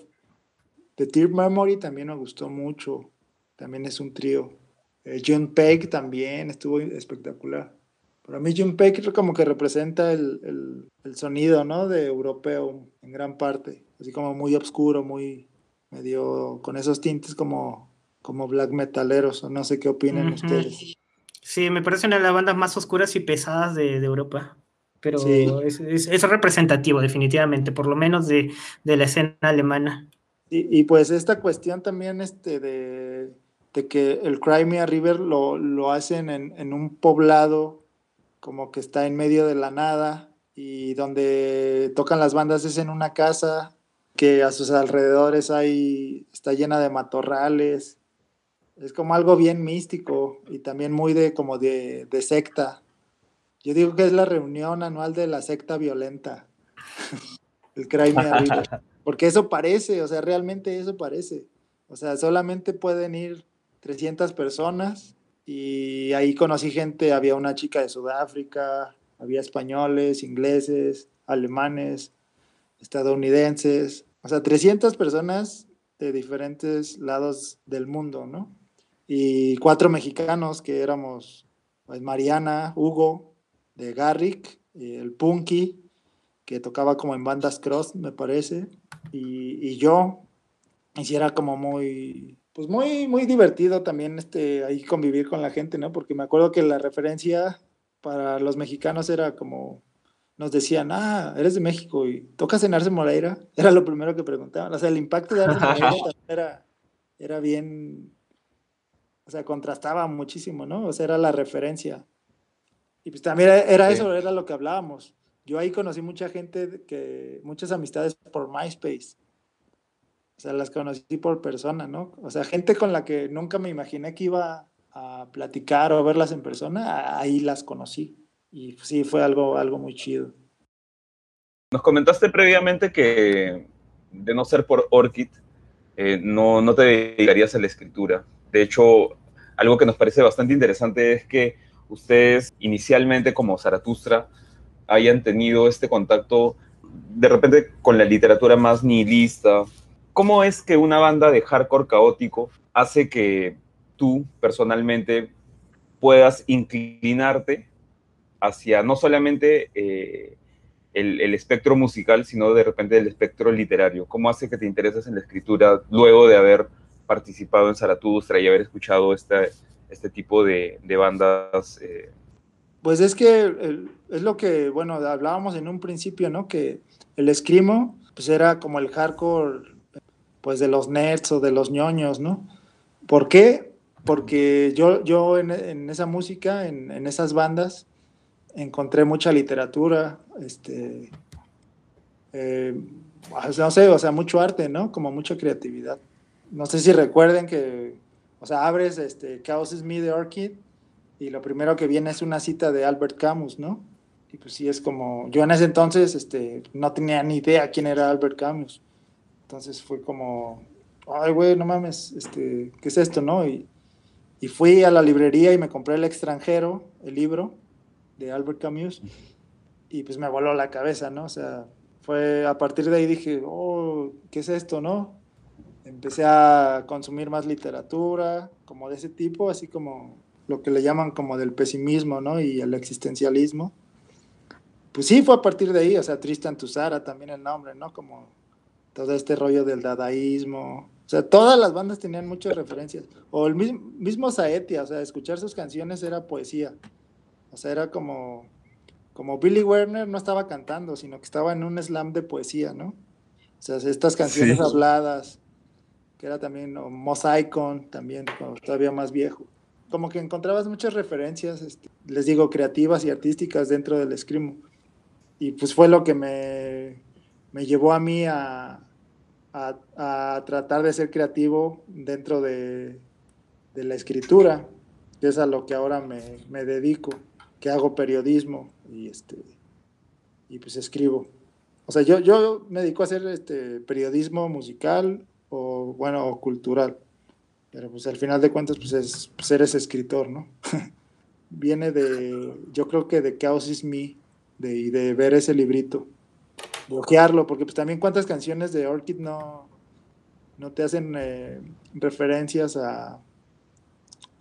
The Tear Memory también me gustó mucho. También es un trío. Eh, John Peck también estuvo espectacular. Para mí John Peck como que representa el, el, el, sonido, ¿no? De europeo en gran parte. Así como muy oscuro, muy medio con esos tintes como, como black metaleros. O no sé qué opinan uh -huh. ustedes. Sí, me parece una de las bandas más oscuras y pesadas de, de Europa. Pero sí. es, es, es, representativo, definitivamente, por lo menos de, de la escena alemana. Y, y, pues esta cuestión también este, de, de que el Crimea River lo, lo hacen en, en, un poblado como que está en medio de la nada y donde tocan las bandas es en una casa que a sus alrededores hay, está llena de matorrales. Es como algo bien místico y también muy de como de, de secta. Yo digo que es la reunión anual de la secta violenta. el Crimea. Porque eso parece, o sea, realmente eso parece. O sea, solamente pueden ir 300 personas y ahí conocí gente, había una chica de Sudáfrica, había españoles, ingleses, alemanes, estadounidenses, o sea, 300 personas de diferentes lados del mundo, ¿no? Y cuatro mexicanos que éramos pues, Mariana, Hugo, de Garrick, el Punky, que tocaba como en bandas cross, me parece, y, y yo, hiciera como muy, pues muy, muy divertido también este, ahí convivir con la gente, ¿no? Porque me acuerdo que la referencia para los mexicanos era como, nos decían, ah, eres de México y tocas en Arce Moreira, era lo primero que preguntaban, o sea, el impacto de Arce Moreira era, era bien, o sea, contrastaba muchísimo, ¿no? O sea, era la referencia. Y pues también era eso, era lo que hablábamos. Yo ahí conocí mucha gente, que, muchas amistades por MySpace. O sea, las conocí por persona, ¿no? O sea, gente con la que nunca me imaginé que iba a platicar o verlas en persona, ahí las conocí. Y sí, fue algo, algo muy chido. Nos comentaste previamente que de no ser por Orchid, eh, no, no te dedicarías a la escritura. De hecho, algo que nos parece bastante interesante es que ustedes inicialmente como Zaratustra hayan tenido este contacto de repente con la literatura más nihilista, ¿Cómo es que una banda de hardcore caótico hace que tú personalmente puedas inclinarte hacia no solamente eh, el, el, espectro musical, sino de repente el espectro literario? ¿Cómo hace que te intereses en la escritura luego de haber participado en Zaratustra y haber escuchado este, este tipo de, de bandas? Eh? Pues es que es lo que, bueno, hablábamos en un principio, ¿no? Que el escrimo, pues era como el hardcore pues de los nerds o de los ñoños, ¿no? ¿Por qué? Porque yo, yo en, en esa música, en, en, esas bandas, encontré mucha literatura, este, eh, no sé, o sea, mucho arte, ¿no? Como mucha creatividad. No sé si recuerden que, o sea, abres este, Chaos is Me de Orchid y lo primero que viene es una cita de Albert Camus, ¿no? Y pues sí, es como, yo en ese entonces este, no tenía ni idea quién era Albert Camus entonces fue como, ay, güey, no mames, este, ¿qué es esto, no? Y, Y fui a la librería y me compré El extranjero, el libro de Albert Camus, y pues me voló la cabeza, ¿no? O sea, fue a partir de ahí dije, oh, ¿qué es esto, no? Empecé a consumir más literatura, como de ese tipo, así como lo que le llaman como del pesimismo, ¿no? Y el existencialismo. Pues sí, fue a partir de ahí, o sea, Tristan Tzara también el nombre, ¿no? Como todo este rollo del dadaísmo. O sea, todas las bandas tenían muchas referencias. O el mismo, mismo Saetia, o sea, escuchar sus canciones era poesía. O sea, era como, como Billy Werner no estaba cantando, sino que estaba en un slam de poesía, ¿no? O sea, estas canciones habladas, que era también o Mosaicon, también, todavía más viejo. Como que encontrabas muchas referencias, este, les digo, creativas y artísticas dentro del Screamo. Y pues fue lo que me, me llevó a mí a, a, tratar de ser creativo dentro de, de, la escritura, que es a lo que ahora me, me, dedico, que hago periodismo y, este, y pues escribo. O sea, yo, yo me dedico a hacer este periodismo musical o, bueno, o cultural. Pero pues al final de cuentas, pues, es, pues eres escritor, ¿no? Viene de, yo creo que de Chaos is Me, de, de ver ese librito bloquearlo, porque pues también cuántas canciones de Orchid no, no te hacen eh, referencias a,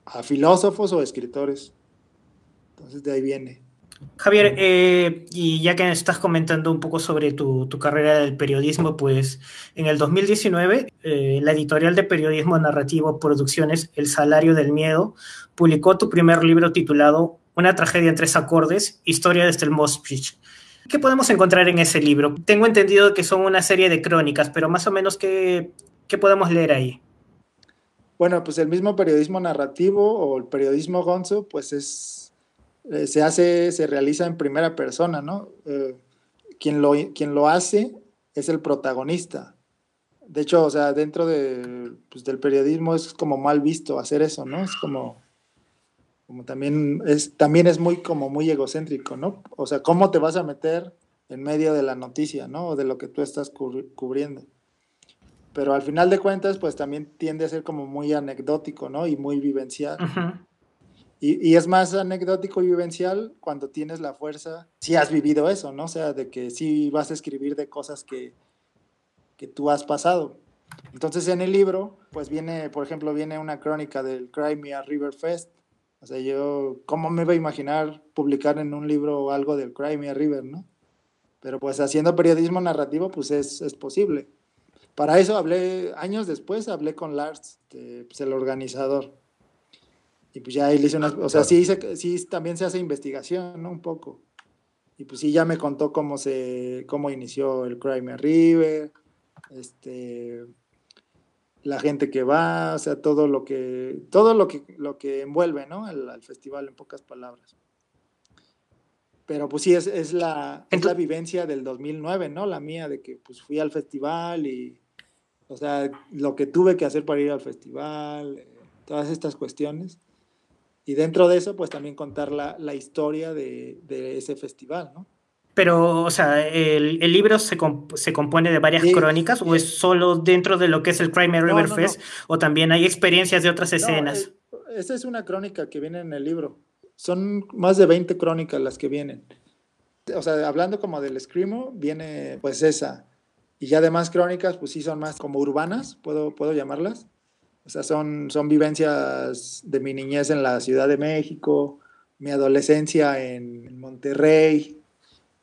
a filósofos o escritores. Entonces de ahí viene. Javier, eh, y ya que estás comentando un poco sobre tu, tu carrera del periodismo, pues en el 2019 eh, la editorial de periodismo narrativo Producciones El Salario del Miedo publicó tu primer libro titulado Una tragedia en tres acordes, Historia desde el Mospich. ¿Qué podemos encontrar en ese libro? Tengo entendido que son una serie de crónicas, pero más o menos, ¿qué, qué podemos leer ahí? Bueno, pues el mismo periodismo narrativo o el periodismo gonzo, pues es, eh, se hace, se realiza en primera persona, ¿no? Eh, quien, lo, quien lo hace es el protagonista. De hecho, o sea, dentro de, pues, del periodismo es como mal visto hacer eso, ¿no? Es como como también es, también es muy como muy egocéntrico, ¿no? O sea, ¿cómo te vas a meter en medio de la noticia, ¿no? O de lo que tú estás cubriendo. Pero al final de cuentas, pues también tiende a ser como muy anecdótico, ¿no? Y muy vivencial. Y, es más anecdótico y vivencial cuando tienes la fuerza, si has vivido eso, ¿no? O sea, de que sí vas a escribir de cosas que, que tú has pasado. Entonces en el libro, pues viene, por ejemplo, viene una crónica del Crimea River Fest, o sea, yo, ¿cómo me iba a imaginar publicar en un libro algo del Crimea River, no? Pero pues haciendo periodismo narrativo, pues es, es posible. Para eso hablé, años después, hablé con Lars, este, pues el organizador. Y pues ya ahí le hice una, o sea, sí, sí también se hace investigación, ¿no? Un poco. Y pues sí, ya me contó cómo se, cómo inició el Crimea River, este, la gente que va, o sea, todo lo que, todo lo que, lo que envuelve, ¿no? Al, festival, en pocas palabras. Pero pues sí, es, es, la, es la vivencia del 2009, ¿no? La mía, de que pues fui al festival y, o sea, lo que tuve que hacer para ir al festival, eh, todas estas cuestiones. Y dentro de eso, pues también contar la, la historia de, de ese festival, ¿no? Pero, o sea, ¿el, el libro se, comp se, compone de varias crónicas o es solo dentro de lo que es el Crimea River no, no, Fest o también hay experiencias de otras escenas? Es, esa es una crónica que viene en el libro. Son más de 20 crónicas las que vienen. O sea, hablando como del Screamo, viene pues esa. Y ya demás crónicas, pues sí son más como urbanas, puedo, puedo llamarlas. O sea, son, son vivencias de mi niñez en la Ciudad de México, mi adolescencia en Monterrey,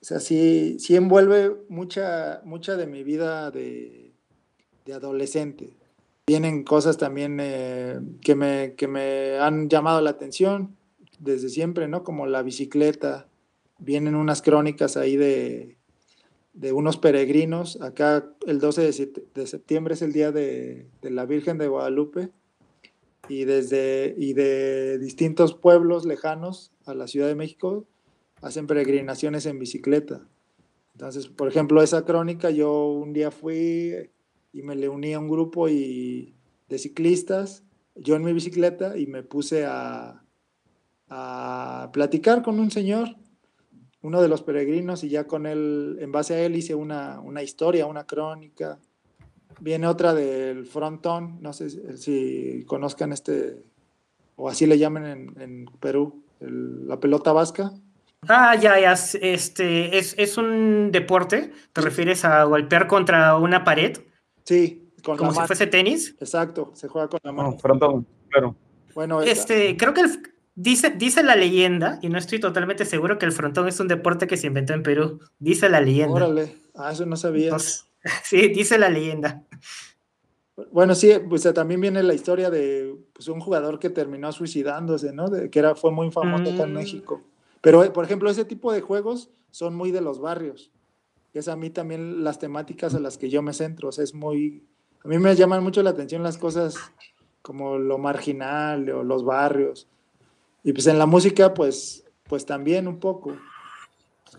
o sea, sí, sí envuelve mucha, mucha de mi vida de, de adolescente. Vienen cosas también eh, que, me, que me han llamado la atención desde siempre, ¿no? Como la bicicleta. Vienen unas crónicas ahí de, de unos peregrinos. Acá el 12 de, septiembre es el día de, de, la Virgen de Guadalupe. Y, desde, y de distintos pueblos lejanos a la Ciudad de México hacen peregrinaciones en bicicleta. Entonces, por ejemplo, esa crónica, yo un día fui y me le uní a un grupo y, de ciclistas, yo en mi bicicleta, y me puse a, a platicar con un señor, uno de los peregrinos, y ya con él, en base a él, hice una, una historia, una crónica. Viene otra del frontón, no sé si, si conozcan este, o así le llaman en, en Perú, la pelota vasca. Ah, ya, ya, este, es, es un deporte, ¿te refieres a golpear contra una pared? Sí, con como si fuese tenis. Exacto, se juega con la mano. Oh, frontón, claro. Bueno, este, creo que dice, dice la leyenda, y no estoy totalmente seguro que el frontón es un deporte que se inventó en Perú. Dice la leyenda. Órale, ah, eso no sabía. sí, dice la leyenda. Bueno, sí, pues también viene la historia de pues, un jugador que terminó suicidándose, ¿no? De, que era, fue muy famoso acá en mm. México. Pero, por ejemplo, ese tipo de juegos son muy de los barrios. Es a mí también las temáticas a las que yo me centro. O sea, es muy... A mí me llaman mucho la atención las cosas como lo marginal o los barrios. Y pues en la música, pues, pues también un poco.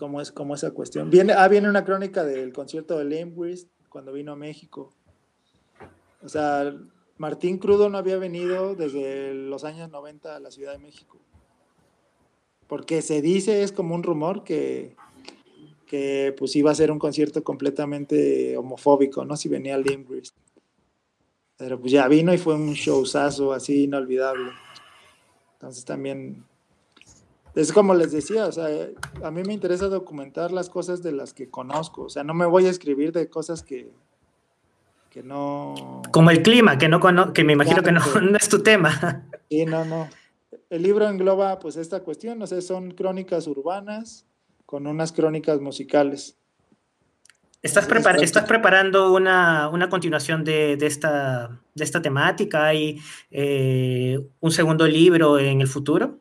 como es como esa cuestión. Viene, ah, viene una crónica del concierto de Limbrist cuando vino a México. O sea, Martín Crudo no había venido desde los años 90 a la Ciudad de México. Porque se dice, es como un rumor que, que pues iba a ser un concierto completamente homofóbico, ¿no? Si venía Limbrist. Pero pues ya vino y fue un showzazo así inolvidable. Entonces también, es como les decía, o sea, a mí me interesa documentar las cosas de las que conozco. O sea, no me voy a escribir de cosas que, que no... Como el clima, que, no que me imagino que no, es tu tema. Sí, no, no. El libro engloba pues esta cuestión, o sea, son crónicas urbanas con unas crónicas musicales. ¿Estás, ¿Estás preparando una, continuación de, esta, de esta temática? ¿Hay eh, un segundo libro en el futuro?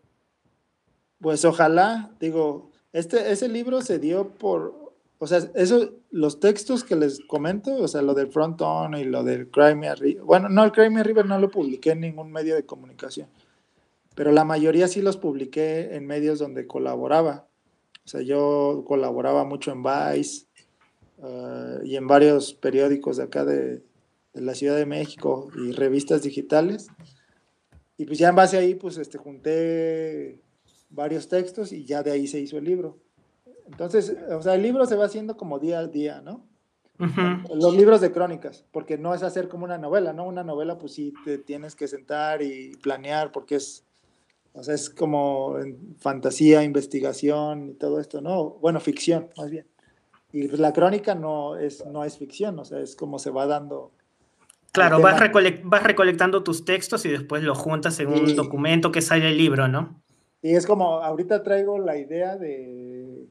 Pues ojalá, digo, este, ese libro se dio por, o sea, eso, los textos que les comento, o sea, lo del Front On y lo del Crimea River, bueno, no, el Crimea River no lo publiqué en ningún medio de comunicación, pero la mayoría sí los publiqué en medios donde colaboraba. O sea, yo colaboraba mucho en Vice uh, y en varios periódicos de acá de, de, la Ciudad de México y revistas digitales. Y pues ya en base ahí, pues este, junté varios textos y ya de ahí se hizo el libro. Entonces, o sea, el libro se va haciendo como día al día, ¿no? Los libros de crónicas, porque no es hacer como una novela, ¿no? Una novela, pues sí, te tienes que sentar y planear, porque es, o sea, es como fantasía, investigación y todo esto, ¿no? Bueno, ficción, más bien. Y pues la crónica no es, no es ficción, o sea, es como se va dando. Claro, vas, vas, recolectando tus textos y después los juntas en un documento que sale el libro, ¿no? Y es como, ahorita traigo la idea de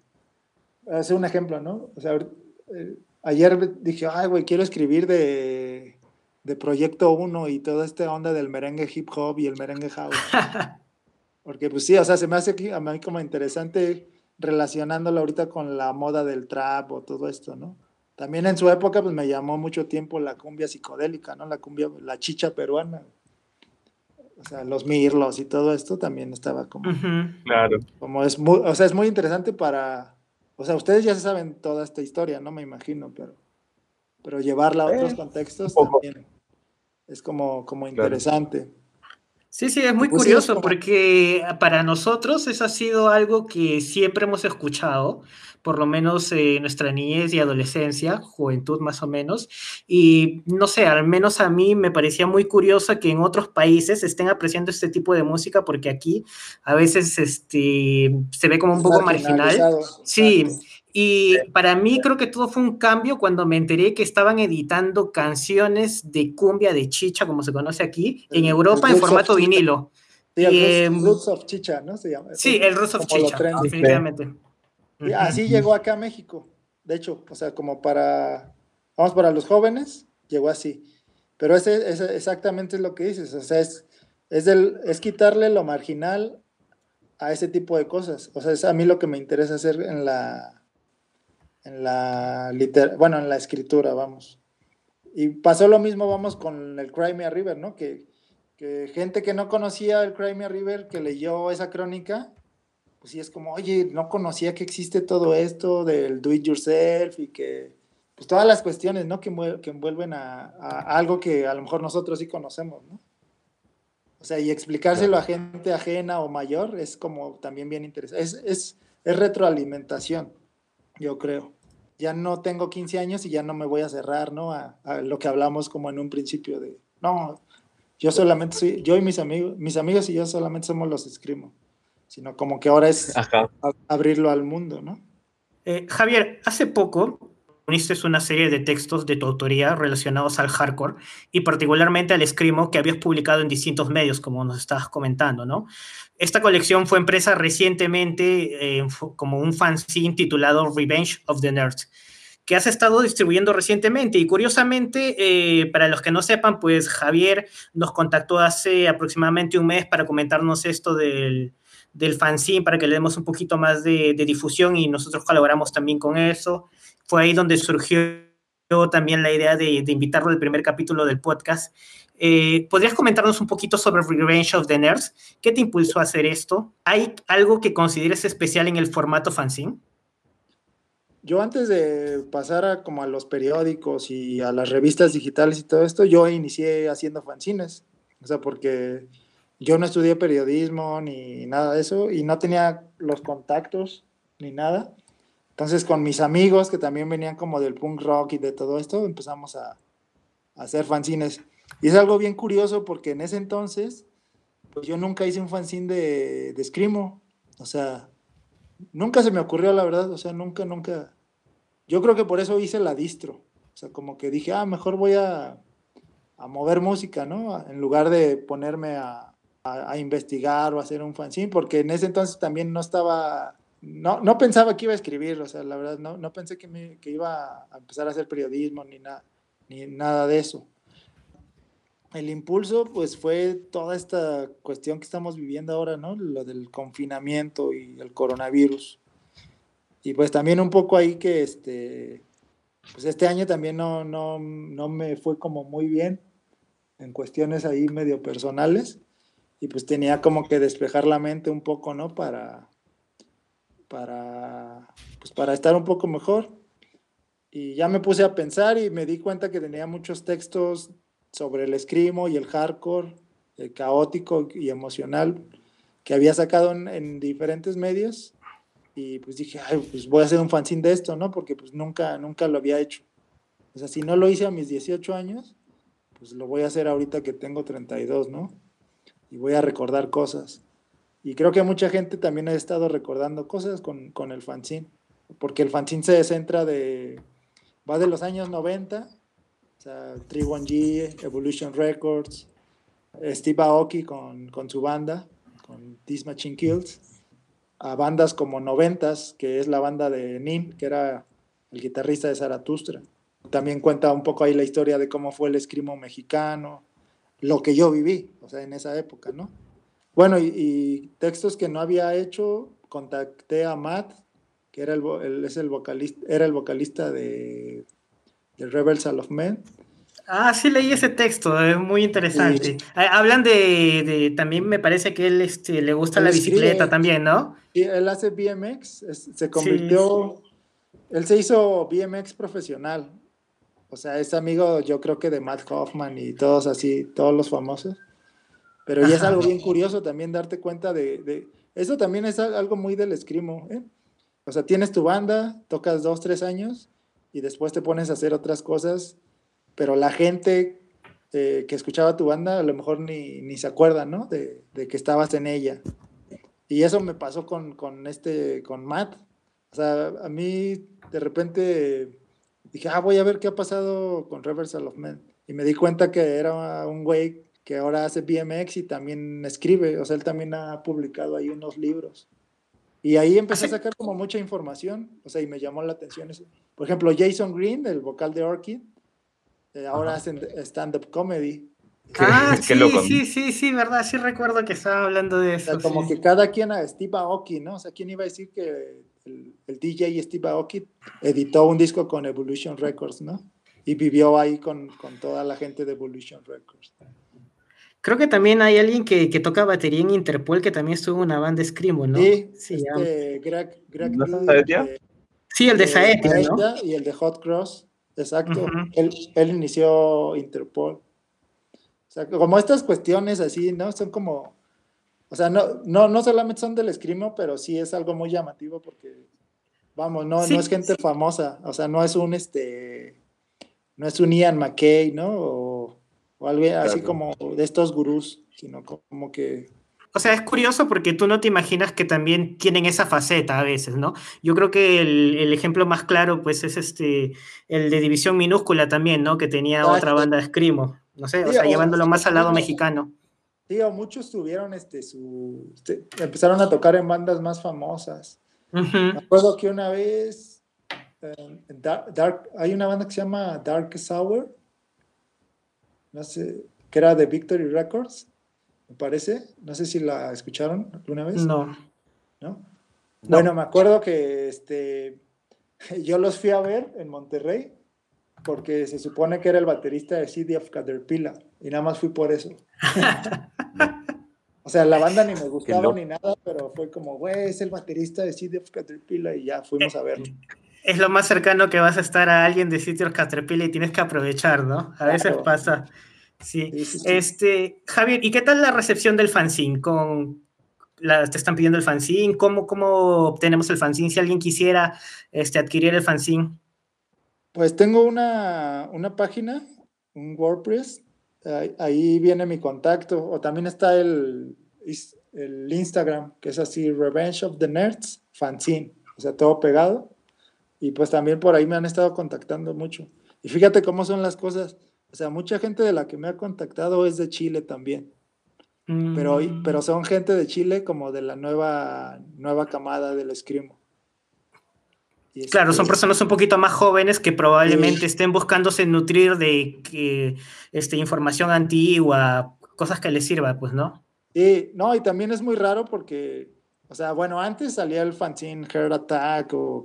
hacer un ejemplo, ¿no? O sea, eh, ayer dije, ay, güey, quiero escribir de, de Proyecto 1 y toda esta onda del merengue hip hop y el merengue house. Porque pues sí, o sea, se me hace a mí como interesante relacionándolo ahorita con la moda del trap o todo esto, ¿no? También en su época pues me llamó mucho tiempo la cumbia psicodélica, ¿no? La cumbia, la chicha peruana. O sea, los mirlos y todo esto también estaba como... Claro. Como es muy, o sea, es muy interesante para o sea, ustedes ya saben toda esta historia, no me imagino, pero, pero llevarla a otros eh, contextos también es como, como interesante. Sí, sí, es muy curioso porque para nosotros eso ha sido algo que siempre hemos escuchado, por lo menos en nuestra niñez y adolescencia, juventud más o menos, y no sé, al menos a mí me parecía muy curioso que en otros países estén apreciando este tipo de música porque aquí a veces este, se ve como un poco marginal. Sí. Y para mí creo que todo fue un cambio cuando me enteré que estaban editando canciones de cumbia de chicha, como se conoce aquí, en Europa en formato vinilo. Sí, el em, Roots of Chicha, ¿no? Se llama. Sí, el Roots of Chicha, definitivamente. Y así llegó acá a México. De hecho, o sea, como para, vamos, para los jóvenes, llegó así. Pero ese, es exactamente lo que dices, o sea, es, es, del, es quitarle lo marginal a ese tipo de cosas. O sea, es a mí lo que me interesa hacer en la, en la liter bueno, en la escritura, vamos. Y pasó lo mismo, vamos, con el Crimea River, ¿no? Que, que gente que no conocía el Crimea River, que leyó esa crónica, pues sí es como, oye, no conocía que existe todo esto del do it yourself y que, pues todas las cuestiones, ¿no? Que, que envuelven a, algo que a lo mejor nosotros sí conocemos, ¿no? O sea, y explicárselo a gente ajena o mayor es como también bien interesante. Es, es, es retroalimentación yo creo. Ya no tengo 15 años y ya no me voy a cerrar, ¿no? A, lo que hablamos como en un principio de, no, Yo solamente soy, yo y mis amigos, mis amigos y yo solamente somos los Escrimo, sino como que ahora es abrirlo al mundo, ¿no? Eh, Javier, hace poco uniste una serie de textos de tu autoría relacionados al hardcore y particularmente al escrimo que habías publicado en distintos medios, como nos estabas comentando, ¿no? Esta colección fue impresa recientemente eh, como un fanzine titulado Revenge of the Nerds, que has estado distribuyendo recientemente. Y curiosamente, eh, para los que no sepan, pues Javier nos contactó hace aproximadamente un mes para comentarnos esto del, del fanzine, para que le demos un poquito más de, de difusión y nosotros colaboramos también con eso. Fue ahí donde surgió también la idea de, invitarlo al primer capítulo del podcast. Eh, ¿Podrías comentarnos un poquito sobre Revenge of the Nerds? ¿Qué te impulsó a hacer esto? ¿Hay algo que consideres especial en el formato fanzine? Yo antes de pasar a, como a los periódicos y a las revistas digitales y todo esto, yo inicié haciendo fanzines. O sea, porque yo no estudié periodismo ni nada de eso y no tenía los contactos ni nada. Entonces con mis amigos que también venían como del punk rock y de todo esto, empezamos a, hacer fanzines. Y es algo bien curioso porque en ese entonces, pues yo nunca hice un fanzine de, de Screamo. O sea, nunca se me ocurrió la verdad, o sea, nunca, nunca. Yo creo que por eso hice la distro. O sea, como que dije, ah, mejor voy a, a mover música, ¿no? En lugar de ponerme a, a, investigar o hacer un fanzine, porque en ese entonces también no estaba no, no pensaba que iba a escribir, o sea, la verdad, no, no pensé que, me, que iba a empezar a hacer periodismo ni, nada ni nada de eso. El impulso, pues, fue toda esta cuestión que estamos viviendo ahora, ¿no? Lo del confinamiento y el coronavirus. Y pues también un poco ahí que, este, pues este año también no, no, no me fue como muy bien en cuestiones ahí medio personales. Y pues tenía como que despejar la mente un poco, ¿no? Para, para, pues para estar un poco mejor. Y ya me puse a pensar y me di cuenta que tenía muchos textos sobre el escrimo y el hardcore, el caótico y emocional, que había sacado en, diferentes medios. Y pues dije, pues voy a hacer un fanzine de esto, ¿no? Porque pues nunca, nunca lo había hecho. O sea, si no lo hice a mis 18 años, pues lo voy a hacer ahorita que tengo 32, ¿no? Y voy a recordar cosas. Y creo que mucha gente también ha estado recordando cosas con, con el fanzine, porque el fanzine se centra de, va de los años 90, o sea, 3-1G, Evolution Records, Steve Aoki con, con su banda, con This Machine Kills, a bandas como Noventas, que es la banda de Nin, que era el guitarrista de Zaratustra. También cuenta un poco ahí la historia de cómo fue el escrimo mexicano, lo que yo viví, o sea, en esa época, ¿no? Bueno, y, textos que no había hecho, contacté a Matt, que era el, es el vocalista, era el vocalista de, de Rebels of Men. Ah, sí leí ese texto, es muy interesante. Ah, hablan de, también me parece que él este, le gusta la bicicleta también, ¿no? Sí, él hace BMX, se convirtió, él se hizo BMX profesional. O sea, es amigo yo creo que de Matt Hoffman y todos así, todos los famosos. Pero ya es algo bien curioso también darte cuenta de, Eso también es algo muy del escrimo, ¿eh? O sea, tienes tu banda, tocas dos, tres años y después te pones a hacer otras cosas, pero la gente eh, que escuchaba tu banda a lo mejor ni, ni se acuerda, ¿no? De, de, que estabas en ella. Y eso me pasó con, con, este, con Matt. O sea, a mí de repente dije, ah, voy a ver qué ha pasado con Reversal of Men. Y me di cuenta que era un güey que ahora hace BMX y también escribe, o sea, él también ha publicado ahí unos libros. Y ahí empecé a sacar como mucha información, o sea, y me llamó la atención eso. Por ejemplo, Jason Green, el vocal de Orchid, eh, ahora hace stand-up comedy. Ah, sí, sí, sí, sí, verdad, sí recuerdo que estaba hablando de eso. O sea, como que cada quien a Steve Aoki, ¿no? O sea, ¿quién iba a decir que el, el DJ Steve Aoki editó un disco con Evolution Records, ¿no? Y vivió ahí con, con toda la gente de Evolution Records. Creo que también hay alguien que, que, toca batería en Interpol que también estuvo en una banda de Screamo, ¿no? Sí, sí este, Greg, Greg sí, el de Saetia, ¿no? Y el de Hot Cross, exacto. él, él, inició Interpol. O sea, como estas cuestiones así, ¿no? Son como, o sea, no, no, no solamente son del Screamo, pero sí es algo muy llamativo porque, vamos, no, no es gente famosa, o sea, no es un, este, no es un Ian McKay, ¿no? O, o algo así como de estos gurús, sino como que o sea, es curioso porque tú no te imaginas que también tienen esa faceta a veces, ¿no? Yo creo que el, ejemplo más claro, pues, es este, el de División Minúscula también, ¿no? Que tenía otra banda de Escrimo, no sé, o sea, llevándolo más al lado mexicano. Sí, muchos tuvieron este, su, este, empezaron a tocar en bandas más famosas. Me acuerdo que una vez, Dark, hay una banda que se llama Dark Sour, no sé, que era de Victory Records me parece. No sé si la escucharon alguna vez. No. ¿No? Bueno, me acuerdo que este, yo los fui a ver en Monterrey porque se supone que era el baterista de City of Caterpillar y nada más fui por eso. o sea, la banda ni me gustaba ni nada, pero fue como, güey, es el baterista de City of Caterpillar y ya fuimos a verlo. Es lo más cercano que vas a estar a alguien de City of Caterpillar y tienes que aprovechar, ¿no? A veces pasa. Sí. Este, Javier, ¿y qué tal la recepción del fanzine? Con, la, ¿Te están pidiendo el fanzine? ¿Cómo, ¿Cómo obtenemos el fanzine? Si alguien quisiera este, adquirir el fanzine. Pues tengo una, una página, un WordPress. Ahí, viene mi contacto. O también está el, el Instagram, que es así, Revenge of the Nerds, fanzine. O sea, todo pegado. Y pues también por ahí me han estado contactando mucho. Y fíjate cómo son las cosas o sea, mucha gente de la que me ha contactado es de Chile también. Pero, mm. pero son gente de Chile como de la nueva, nueva camada del escrimo. claro, son personas un poquito más jóvenes que probablemente estén buscándose nutrir de que, este, información antigua, cosas que les sirva, pues, ¿no? Sí, no, y también es muy raro porque, o sea, bueno, antes salía el fanzine Heart Attack o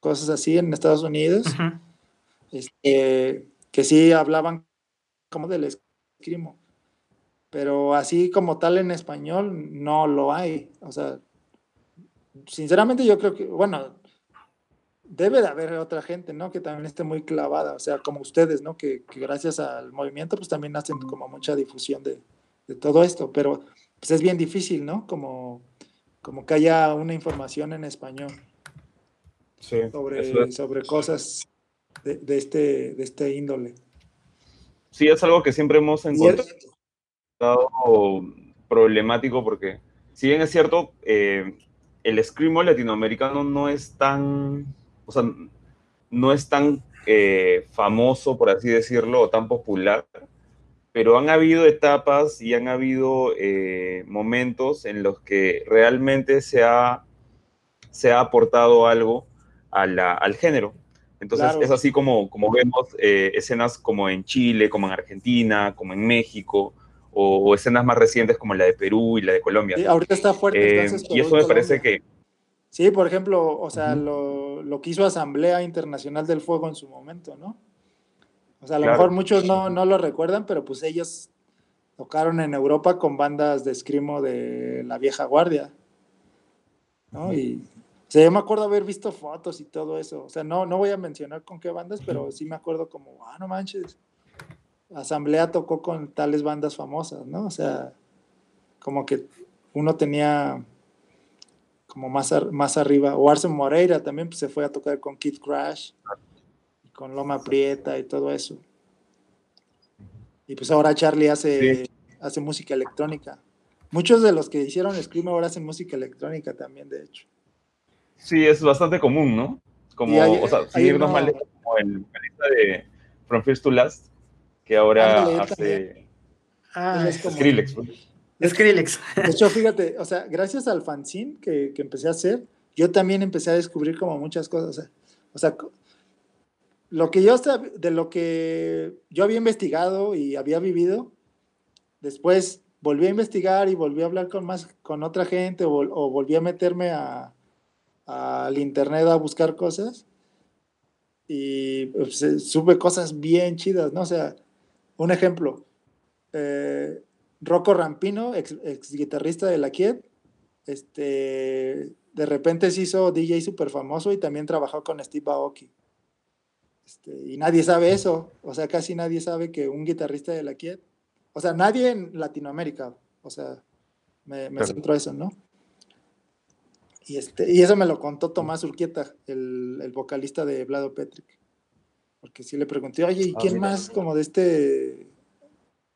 cosas así en Estados Unidos. este, que sí hablaban como del escrimo, pero así como tal en español no lo hay. O sea, sinceramente yo creo que, bueno, debe de haber otra gente, ¿no? Que también esté muy clavada, o sea, como ustedes, ¿no? Que, gracias al movimiento pues también hacen como mucha difusión de, todo esto, pero pues es bien difícil, ¿no? Como, como que haya una información en español sobre, sobre cosas de, este, de este índole. Sí, es algo que siempre hemos encontrado problemático porque, si bien es cierto, eh, el screamo latinoamericano no es tan, o sea, no es tan eh, famoso, por así decirlo, o tan popular, pero han habido etapas y han habido eh, momentos en los que realmente se ha, se ha aportado algo al género. Entonces es así como, como vemos eh, escenas como en Chile, como en Argentina, como en México, o, escenas más recientes como la de Perú y la de Colombia. Sí, ahorita está fuerte. Eh, y eso me parece que... Sí, por ejemplo, o sea, lo, lo, que hizo Asamblea Internacional del Fuego en su momento, ¿no? O sea, a lo mejor muchos no, no lo recuerdan, pero pues ellos tocaron en Europa con bandas de escrimo de la vieja guardia, ¿no? Y sea, yo me acuerdo haber visto fotos y todo eso. O sea, no, no voy a mencionar con qué bandas, pero sí me acuerdo como, ah, no manches. Asamblea tocó con tales bandas famosas, ¿no? O sea, como que uno tenía como más, más arriba. O Arsen Moreira también pues, se fue a tocar con Kid Crash, y con Loma Prieta y todo eso. Y pues ahora Charlie hace, hace música electrónica. Muchos de los que hicieron Scream ahora hacen música electrónica también, de hecho. Sí, es bastante común, ¿no? Como, o sea, seguirnos mal como el vocalista de From First to Last, que ahora hace ah, Skrillex. Skrillex. De hecho, fíjate, o sea, gracias al fanzine que, que, empecé a hacer, yo también empecé a descubrir como muchas cosas. O sea, lo que yo, de lo que yo había investigado y había vivido, después volví a investigar y volví a hablar con más, con otra gente o volví a meterme a, al internet a buscar cosas y pues, eh, sube cosas bien chidas, ¿no? O sea, un ejemplo, eh, Rocco Rampino, ex, guitarrista de La Quiet, este, de repente se hizo DJ súper famoso y también trabajó con Steve Aoki. Este, y nadie sabe eso, o sea, casi nadie sabe que un guitarrista de La Quiet, o sea, nadie en Latinoamérica, o sea, me, me centro eso, ¿no? Y, este, y eso me lo contó Tomás Urquieta, el, vocalista de Vlado Petric. Porque sí le pregunté, oye, ¿y ah, quién más como de este,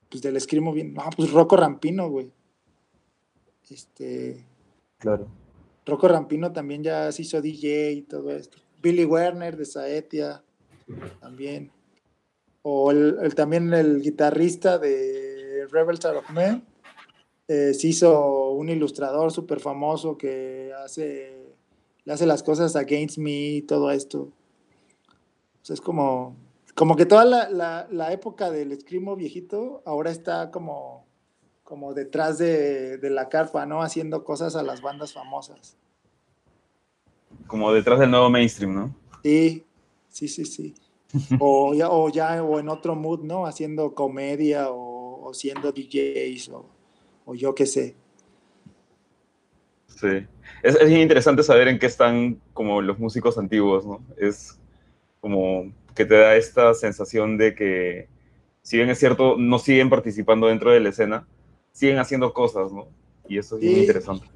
pues del escrimo bien. No, pues Rocco Rampino, güey. Este. Claro. Rocco Rampino también ya se hizo DJ y todo esto. Billy Werner de Saetia también. O el, también el guitarrista de Rebels Out of Men. Eh, se hizo un ilustrador súper famoso que hace, le hace las cosas against me y todo esto. es como, como que toda la, la, época del escrimo viejito ahora está como, como detrás de, de, la carpa, ¿no? Haciendo cosas a las bandas famosas. Como detrás del nuevo mainstream, ¿no? Sí, sí, sí, sí. o, ya, o ya, o en otro mood, ¿no? Haciendo comedia o, o siendo DJs o, o yo qué sé. Sí, es, es interesante saber en qué están como los músicos antiguos, ¿no? Es como que te da esta sensación de que, si bien es cierto, no siguen participando dentro de la escena, siguen haciendo cosas, ¿no? Y eso es muy interesante.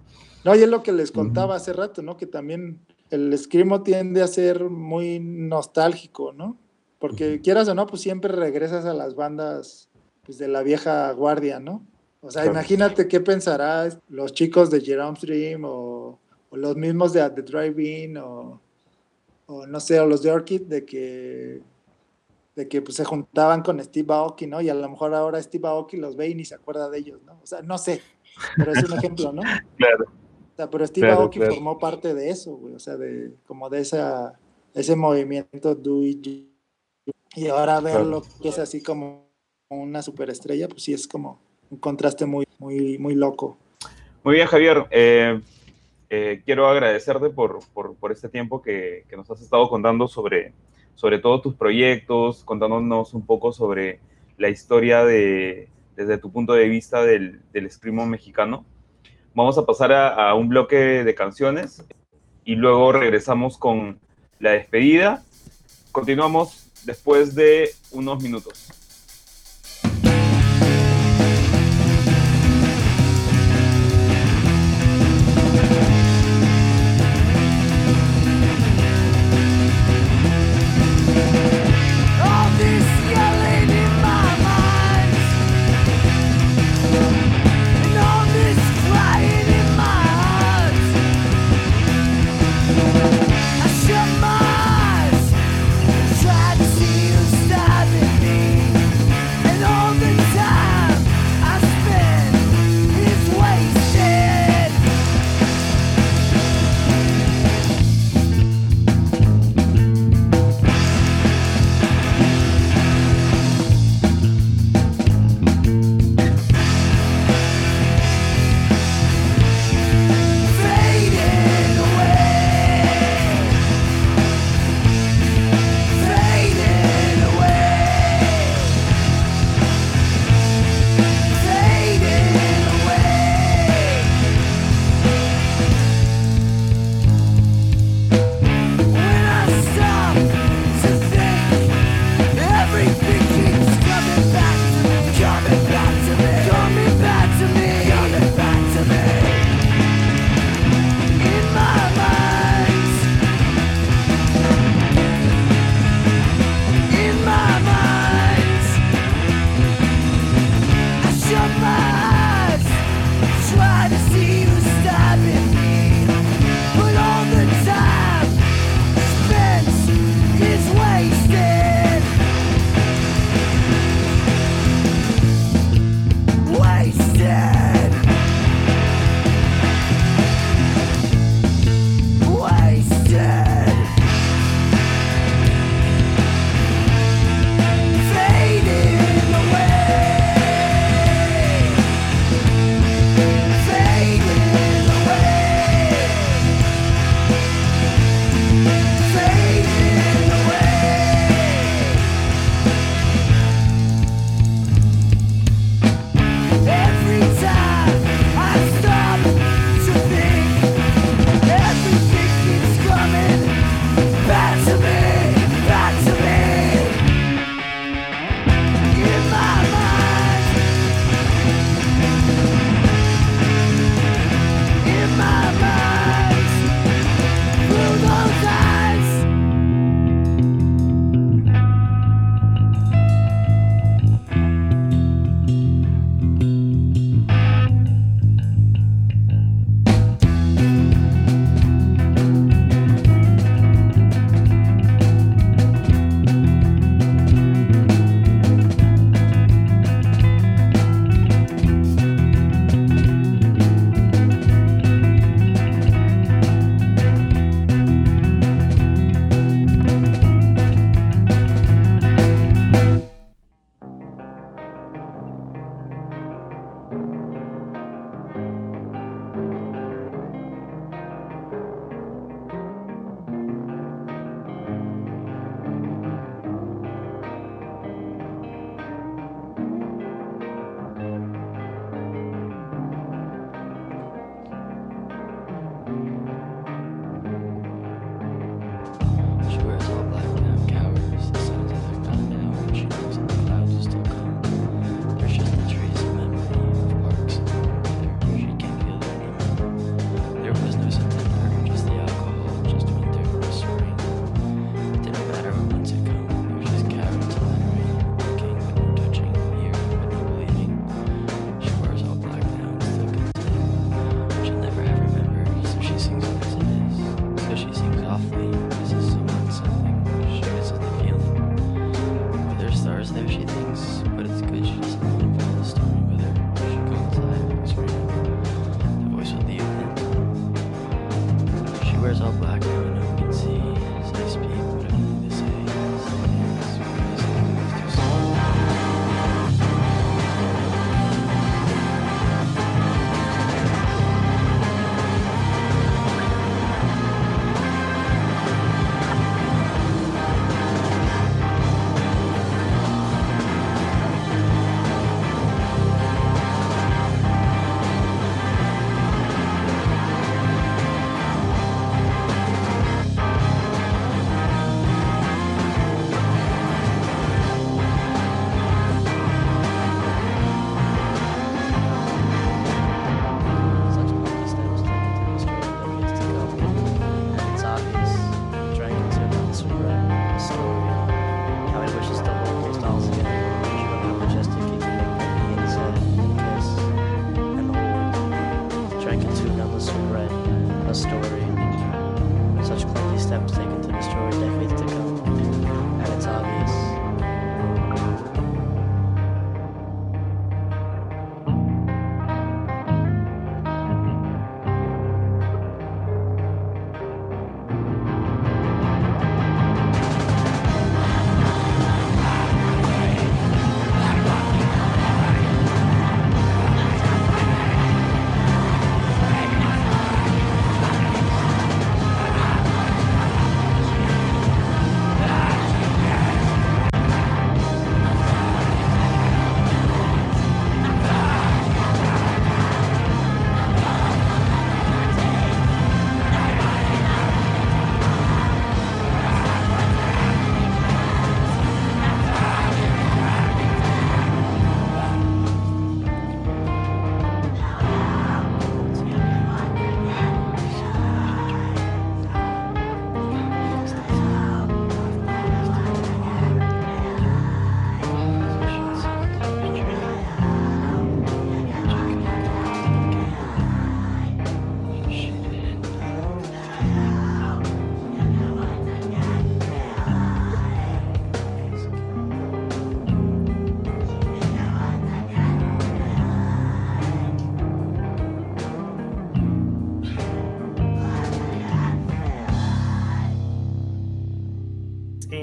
No, y es lo que les contaba hace rato, ¿no? Que también el escrimo tiende a ser muy nostálgico, ¿no? Porque quieras o no, pues siempre regresas a las bandas pues, de la vieja guardia, ¿no? O sea, imagínate qué pensarán los chicos de Jerome Stream o, los mismos de At the Drive-In o, no sé, o los de Orchid de que de que pues, se juntaban con Steve Aoki, ¿no? Y a lo mejor ahora Steve Aoki los ve y ni se acuerda de ellos, ¿no? O sea, no sé, pero es un ejemplo, ¿no? Claro. O sea, pero Steve Aoki formó parte de eso, güey, o sea, de como de esa, ese movimiento do it y ahora verlo que es así como una superestrella, pues sí es como un contraste muy, muy, muy loco. Muy bien, Javier. Eh, eh, quiero agradecerte por, por, por este tiempo que, que, nos has estado contando sobre, sobre todos tus proyectos, contándonos un poco sobre la historia de, desde tu punto de vista del, del escrimo mexicano. Vamos a pasar a, a un bloque de canciones y luego regresamos con la despedida. Continuamos después de unos minutos.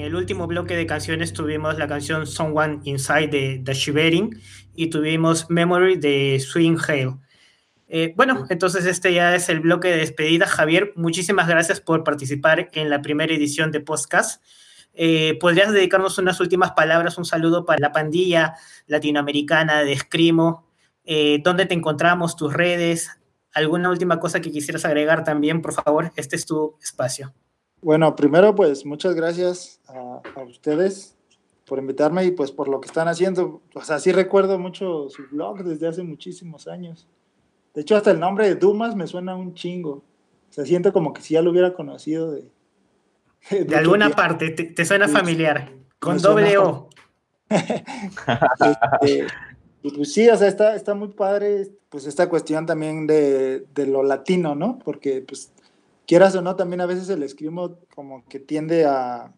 El último bloque de canciones tuvimos la canción Someone Inside de The Shivering y tuvimos Memory de Swing Hale. Eh, bueno, entonces este ya es el bloque de despedida. Javier, muchísimas gracias por participar en la primera edición de Podcast. Eh, ¿Podrías dedicarnos unas últimas palabras, un saludo para la pandilla latinoamericana de Escrimo? Eh, ¿Dónde te encontramos, tus redes? ¿Alguna última cosa que quisieras agregar también, por favor? Este es tu espacio. Bueno, primero pues muchas gracias a, a ustedes por invitarme y pues por lo que están haciendo. O sea, sí recuerdo mucho su blog desde hace muchísimos años. De hecho, hasta el nombre de Dumas me suena un chingo. O sea, siento como que si ya lo hubiera conocido de... De, de alguna tiempo. parte, te, te, suena familiar. Con doble O. este, y pues sí, o sea, está, está muy padre pues esta cuestión también de, de, lo latino, ¿no? Porque pues quieras o no, también a veces el escrimo como que tiende a,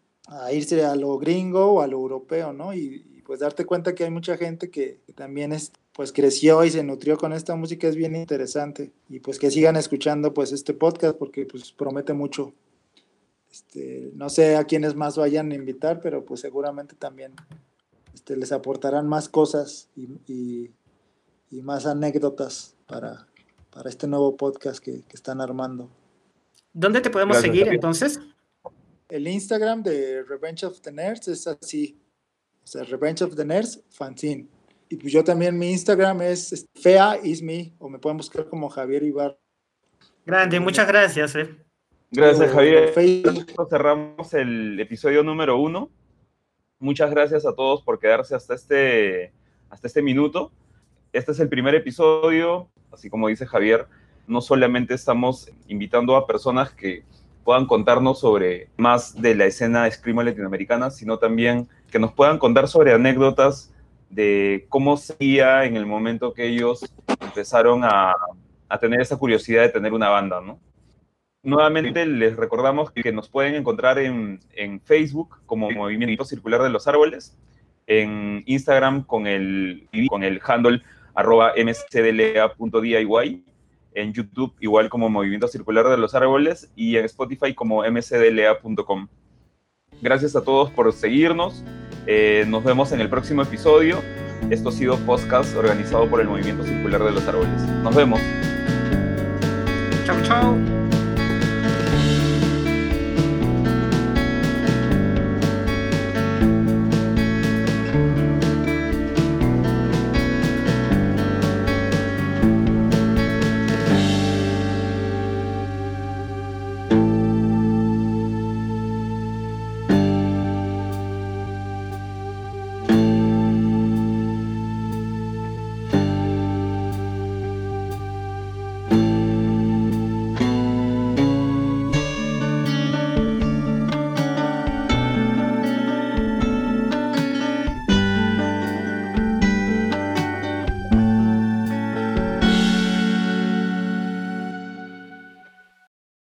irse a lo gringo o a lo europeo, ¿no? Y, pues darte cuenta que hay mucha gente que, también es, pues creció y se nutrió con esta música es bien interesante. Y pues que sigan escuchando pues este podcast porque pues promete mucho. Este, no sé a quiénes más vayan a invitar, pero pues seguramente también este, les aportarán más cosas y, más anécdotas para, este nuevo podcast que, están armando. ¿Dónde te podemos Gracias, seguir entonces? El Instagram de Revenge of the Nerds es así, o sea, Revenge of the Nerds, fanzine. Y pues yo también, mi Instagram es Fea is me, o me pueden buscar como Javier Ibar. Grande, muchas gracias. Eh. Gracias, Javier. Cerramos el episodio número uno. Muchas gracias a todos por quedarse hasta este, hasta este minuto. Este es el primer episodio, así como dice Javier, no solamente estamos invitando a personas que puedan contarnos sobre más de la escena escrima latinoamericana, sino también que nos puedan contar sobre anécdotas de cómo sería en el momento que ellos empezaron a, a tener esa curiosidad de tener una banda, ¿no? Nuevamente les recordamos que nos pueden encontrar en, en, Facebook como Movimiento Circular de los Árboles, en Instagram con el, con el handle arroba en YouTube igual como Movimiento Circular de los Árboles y en Spotify como mcdla.com. Gracias a todos por seguirnos, eh, nos vemos en el próximo episodio. Esto ha sido Podcast organizado por el Movimiento Circular de los Árboles. Nos vemos. Chao, chao.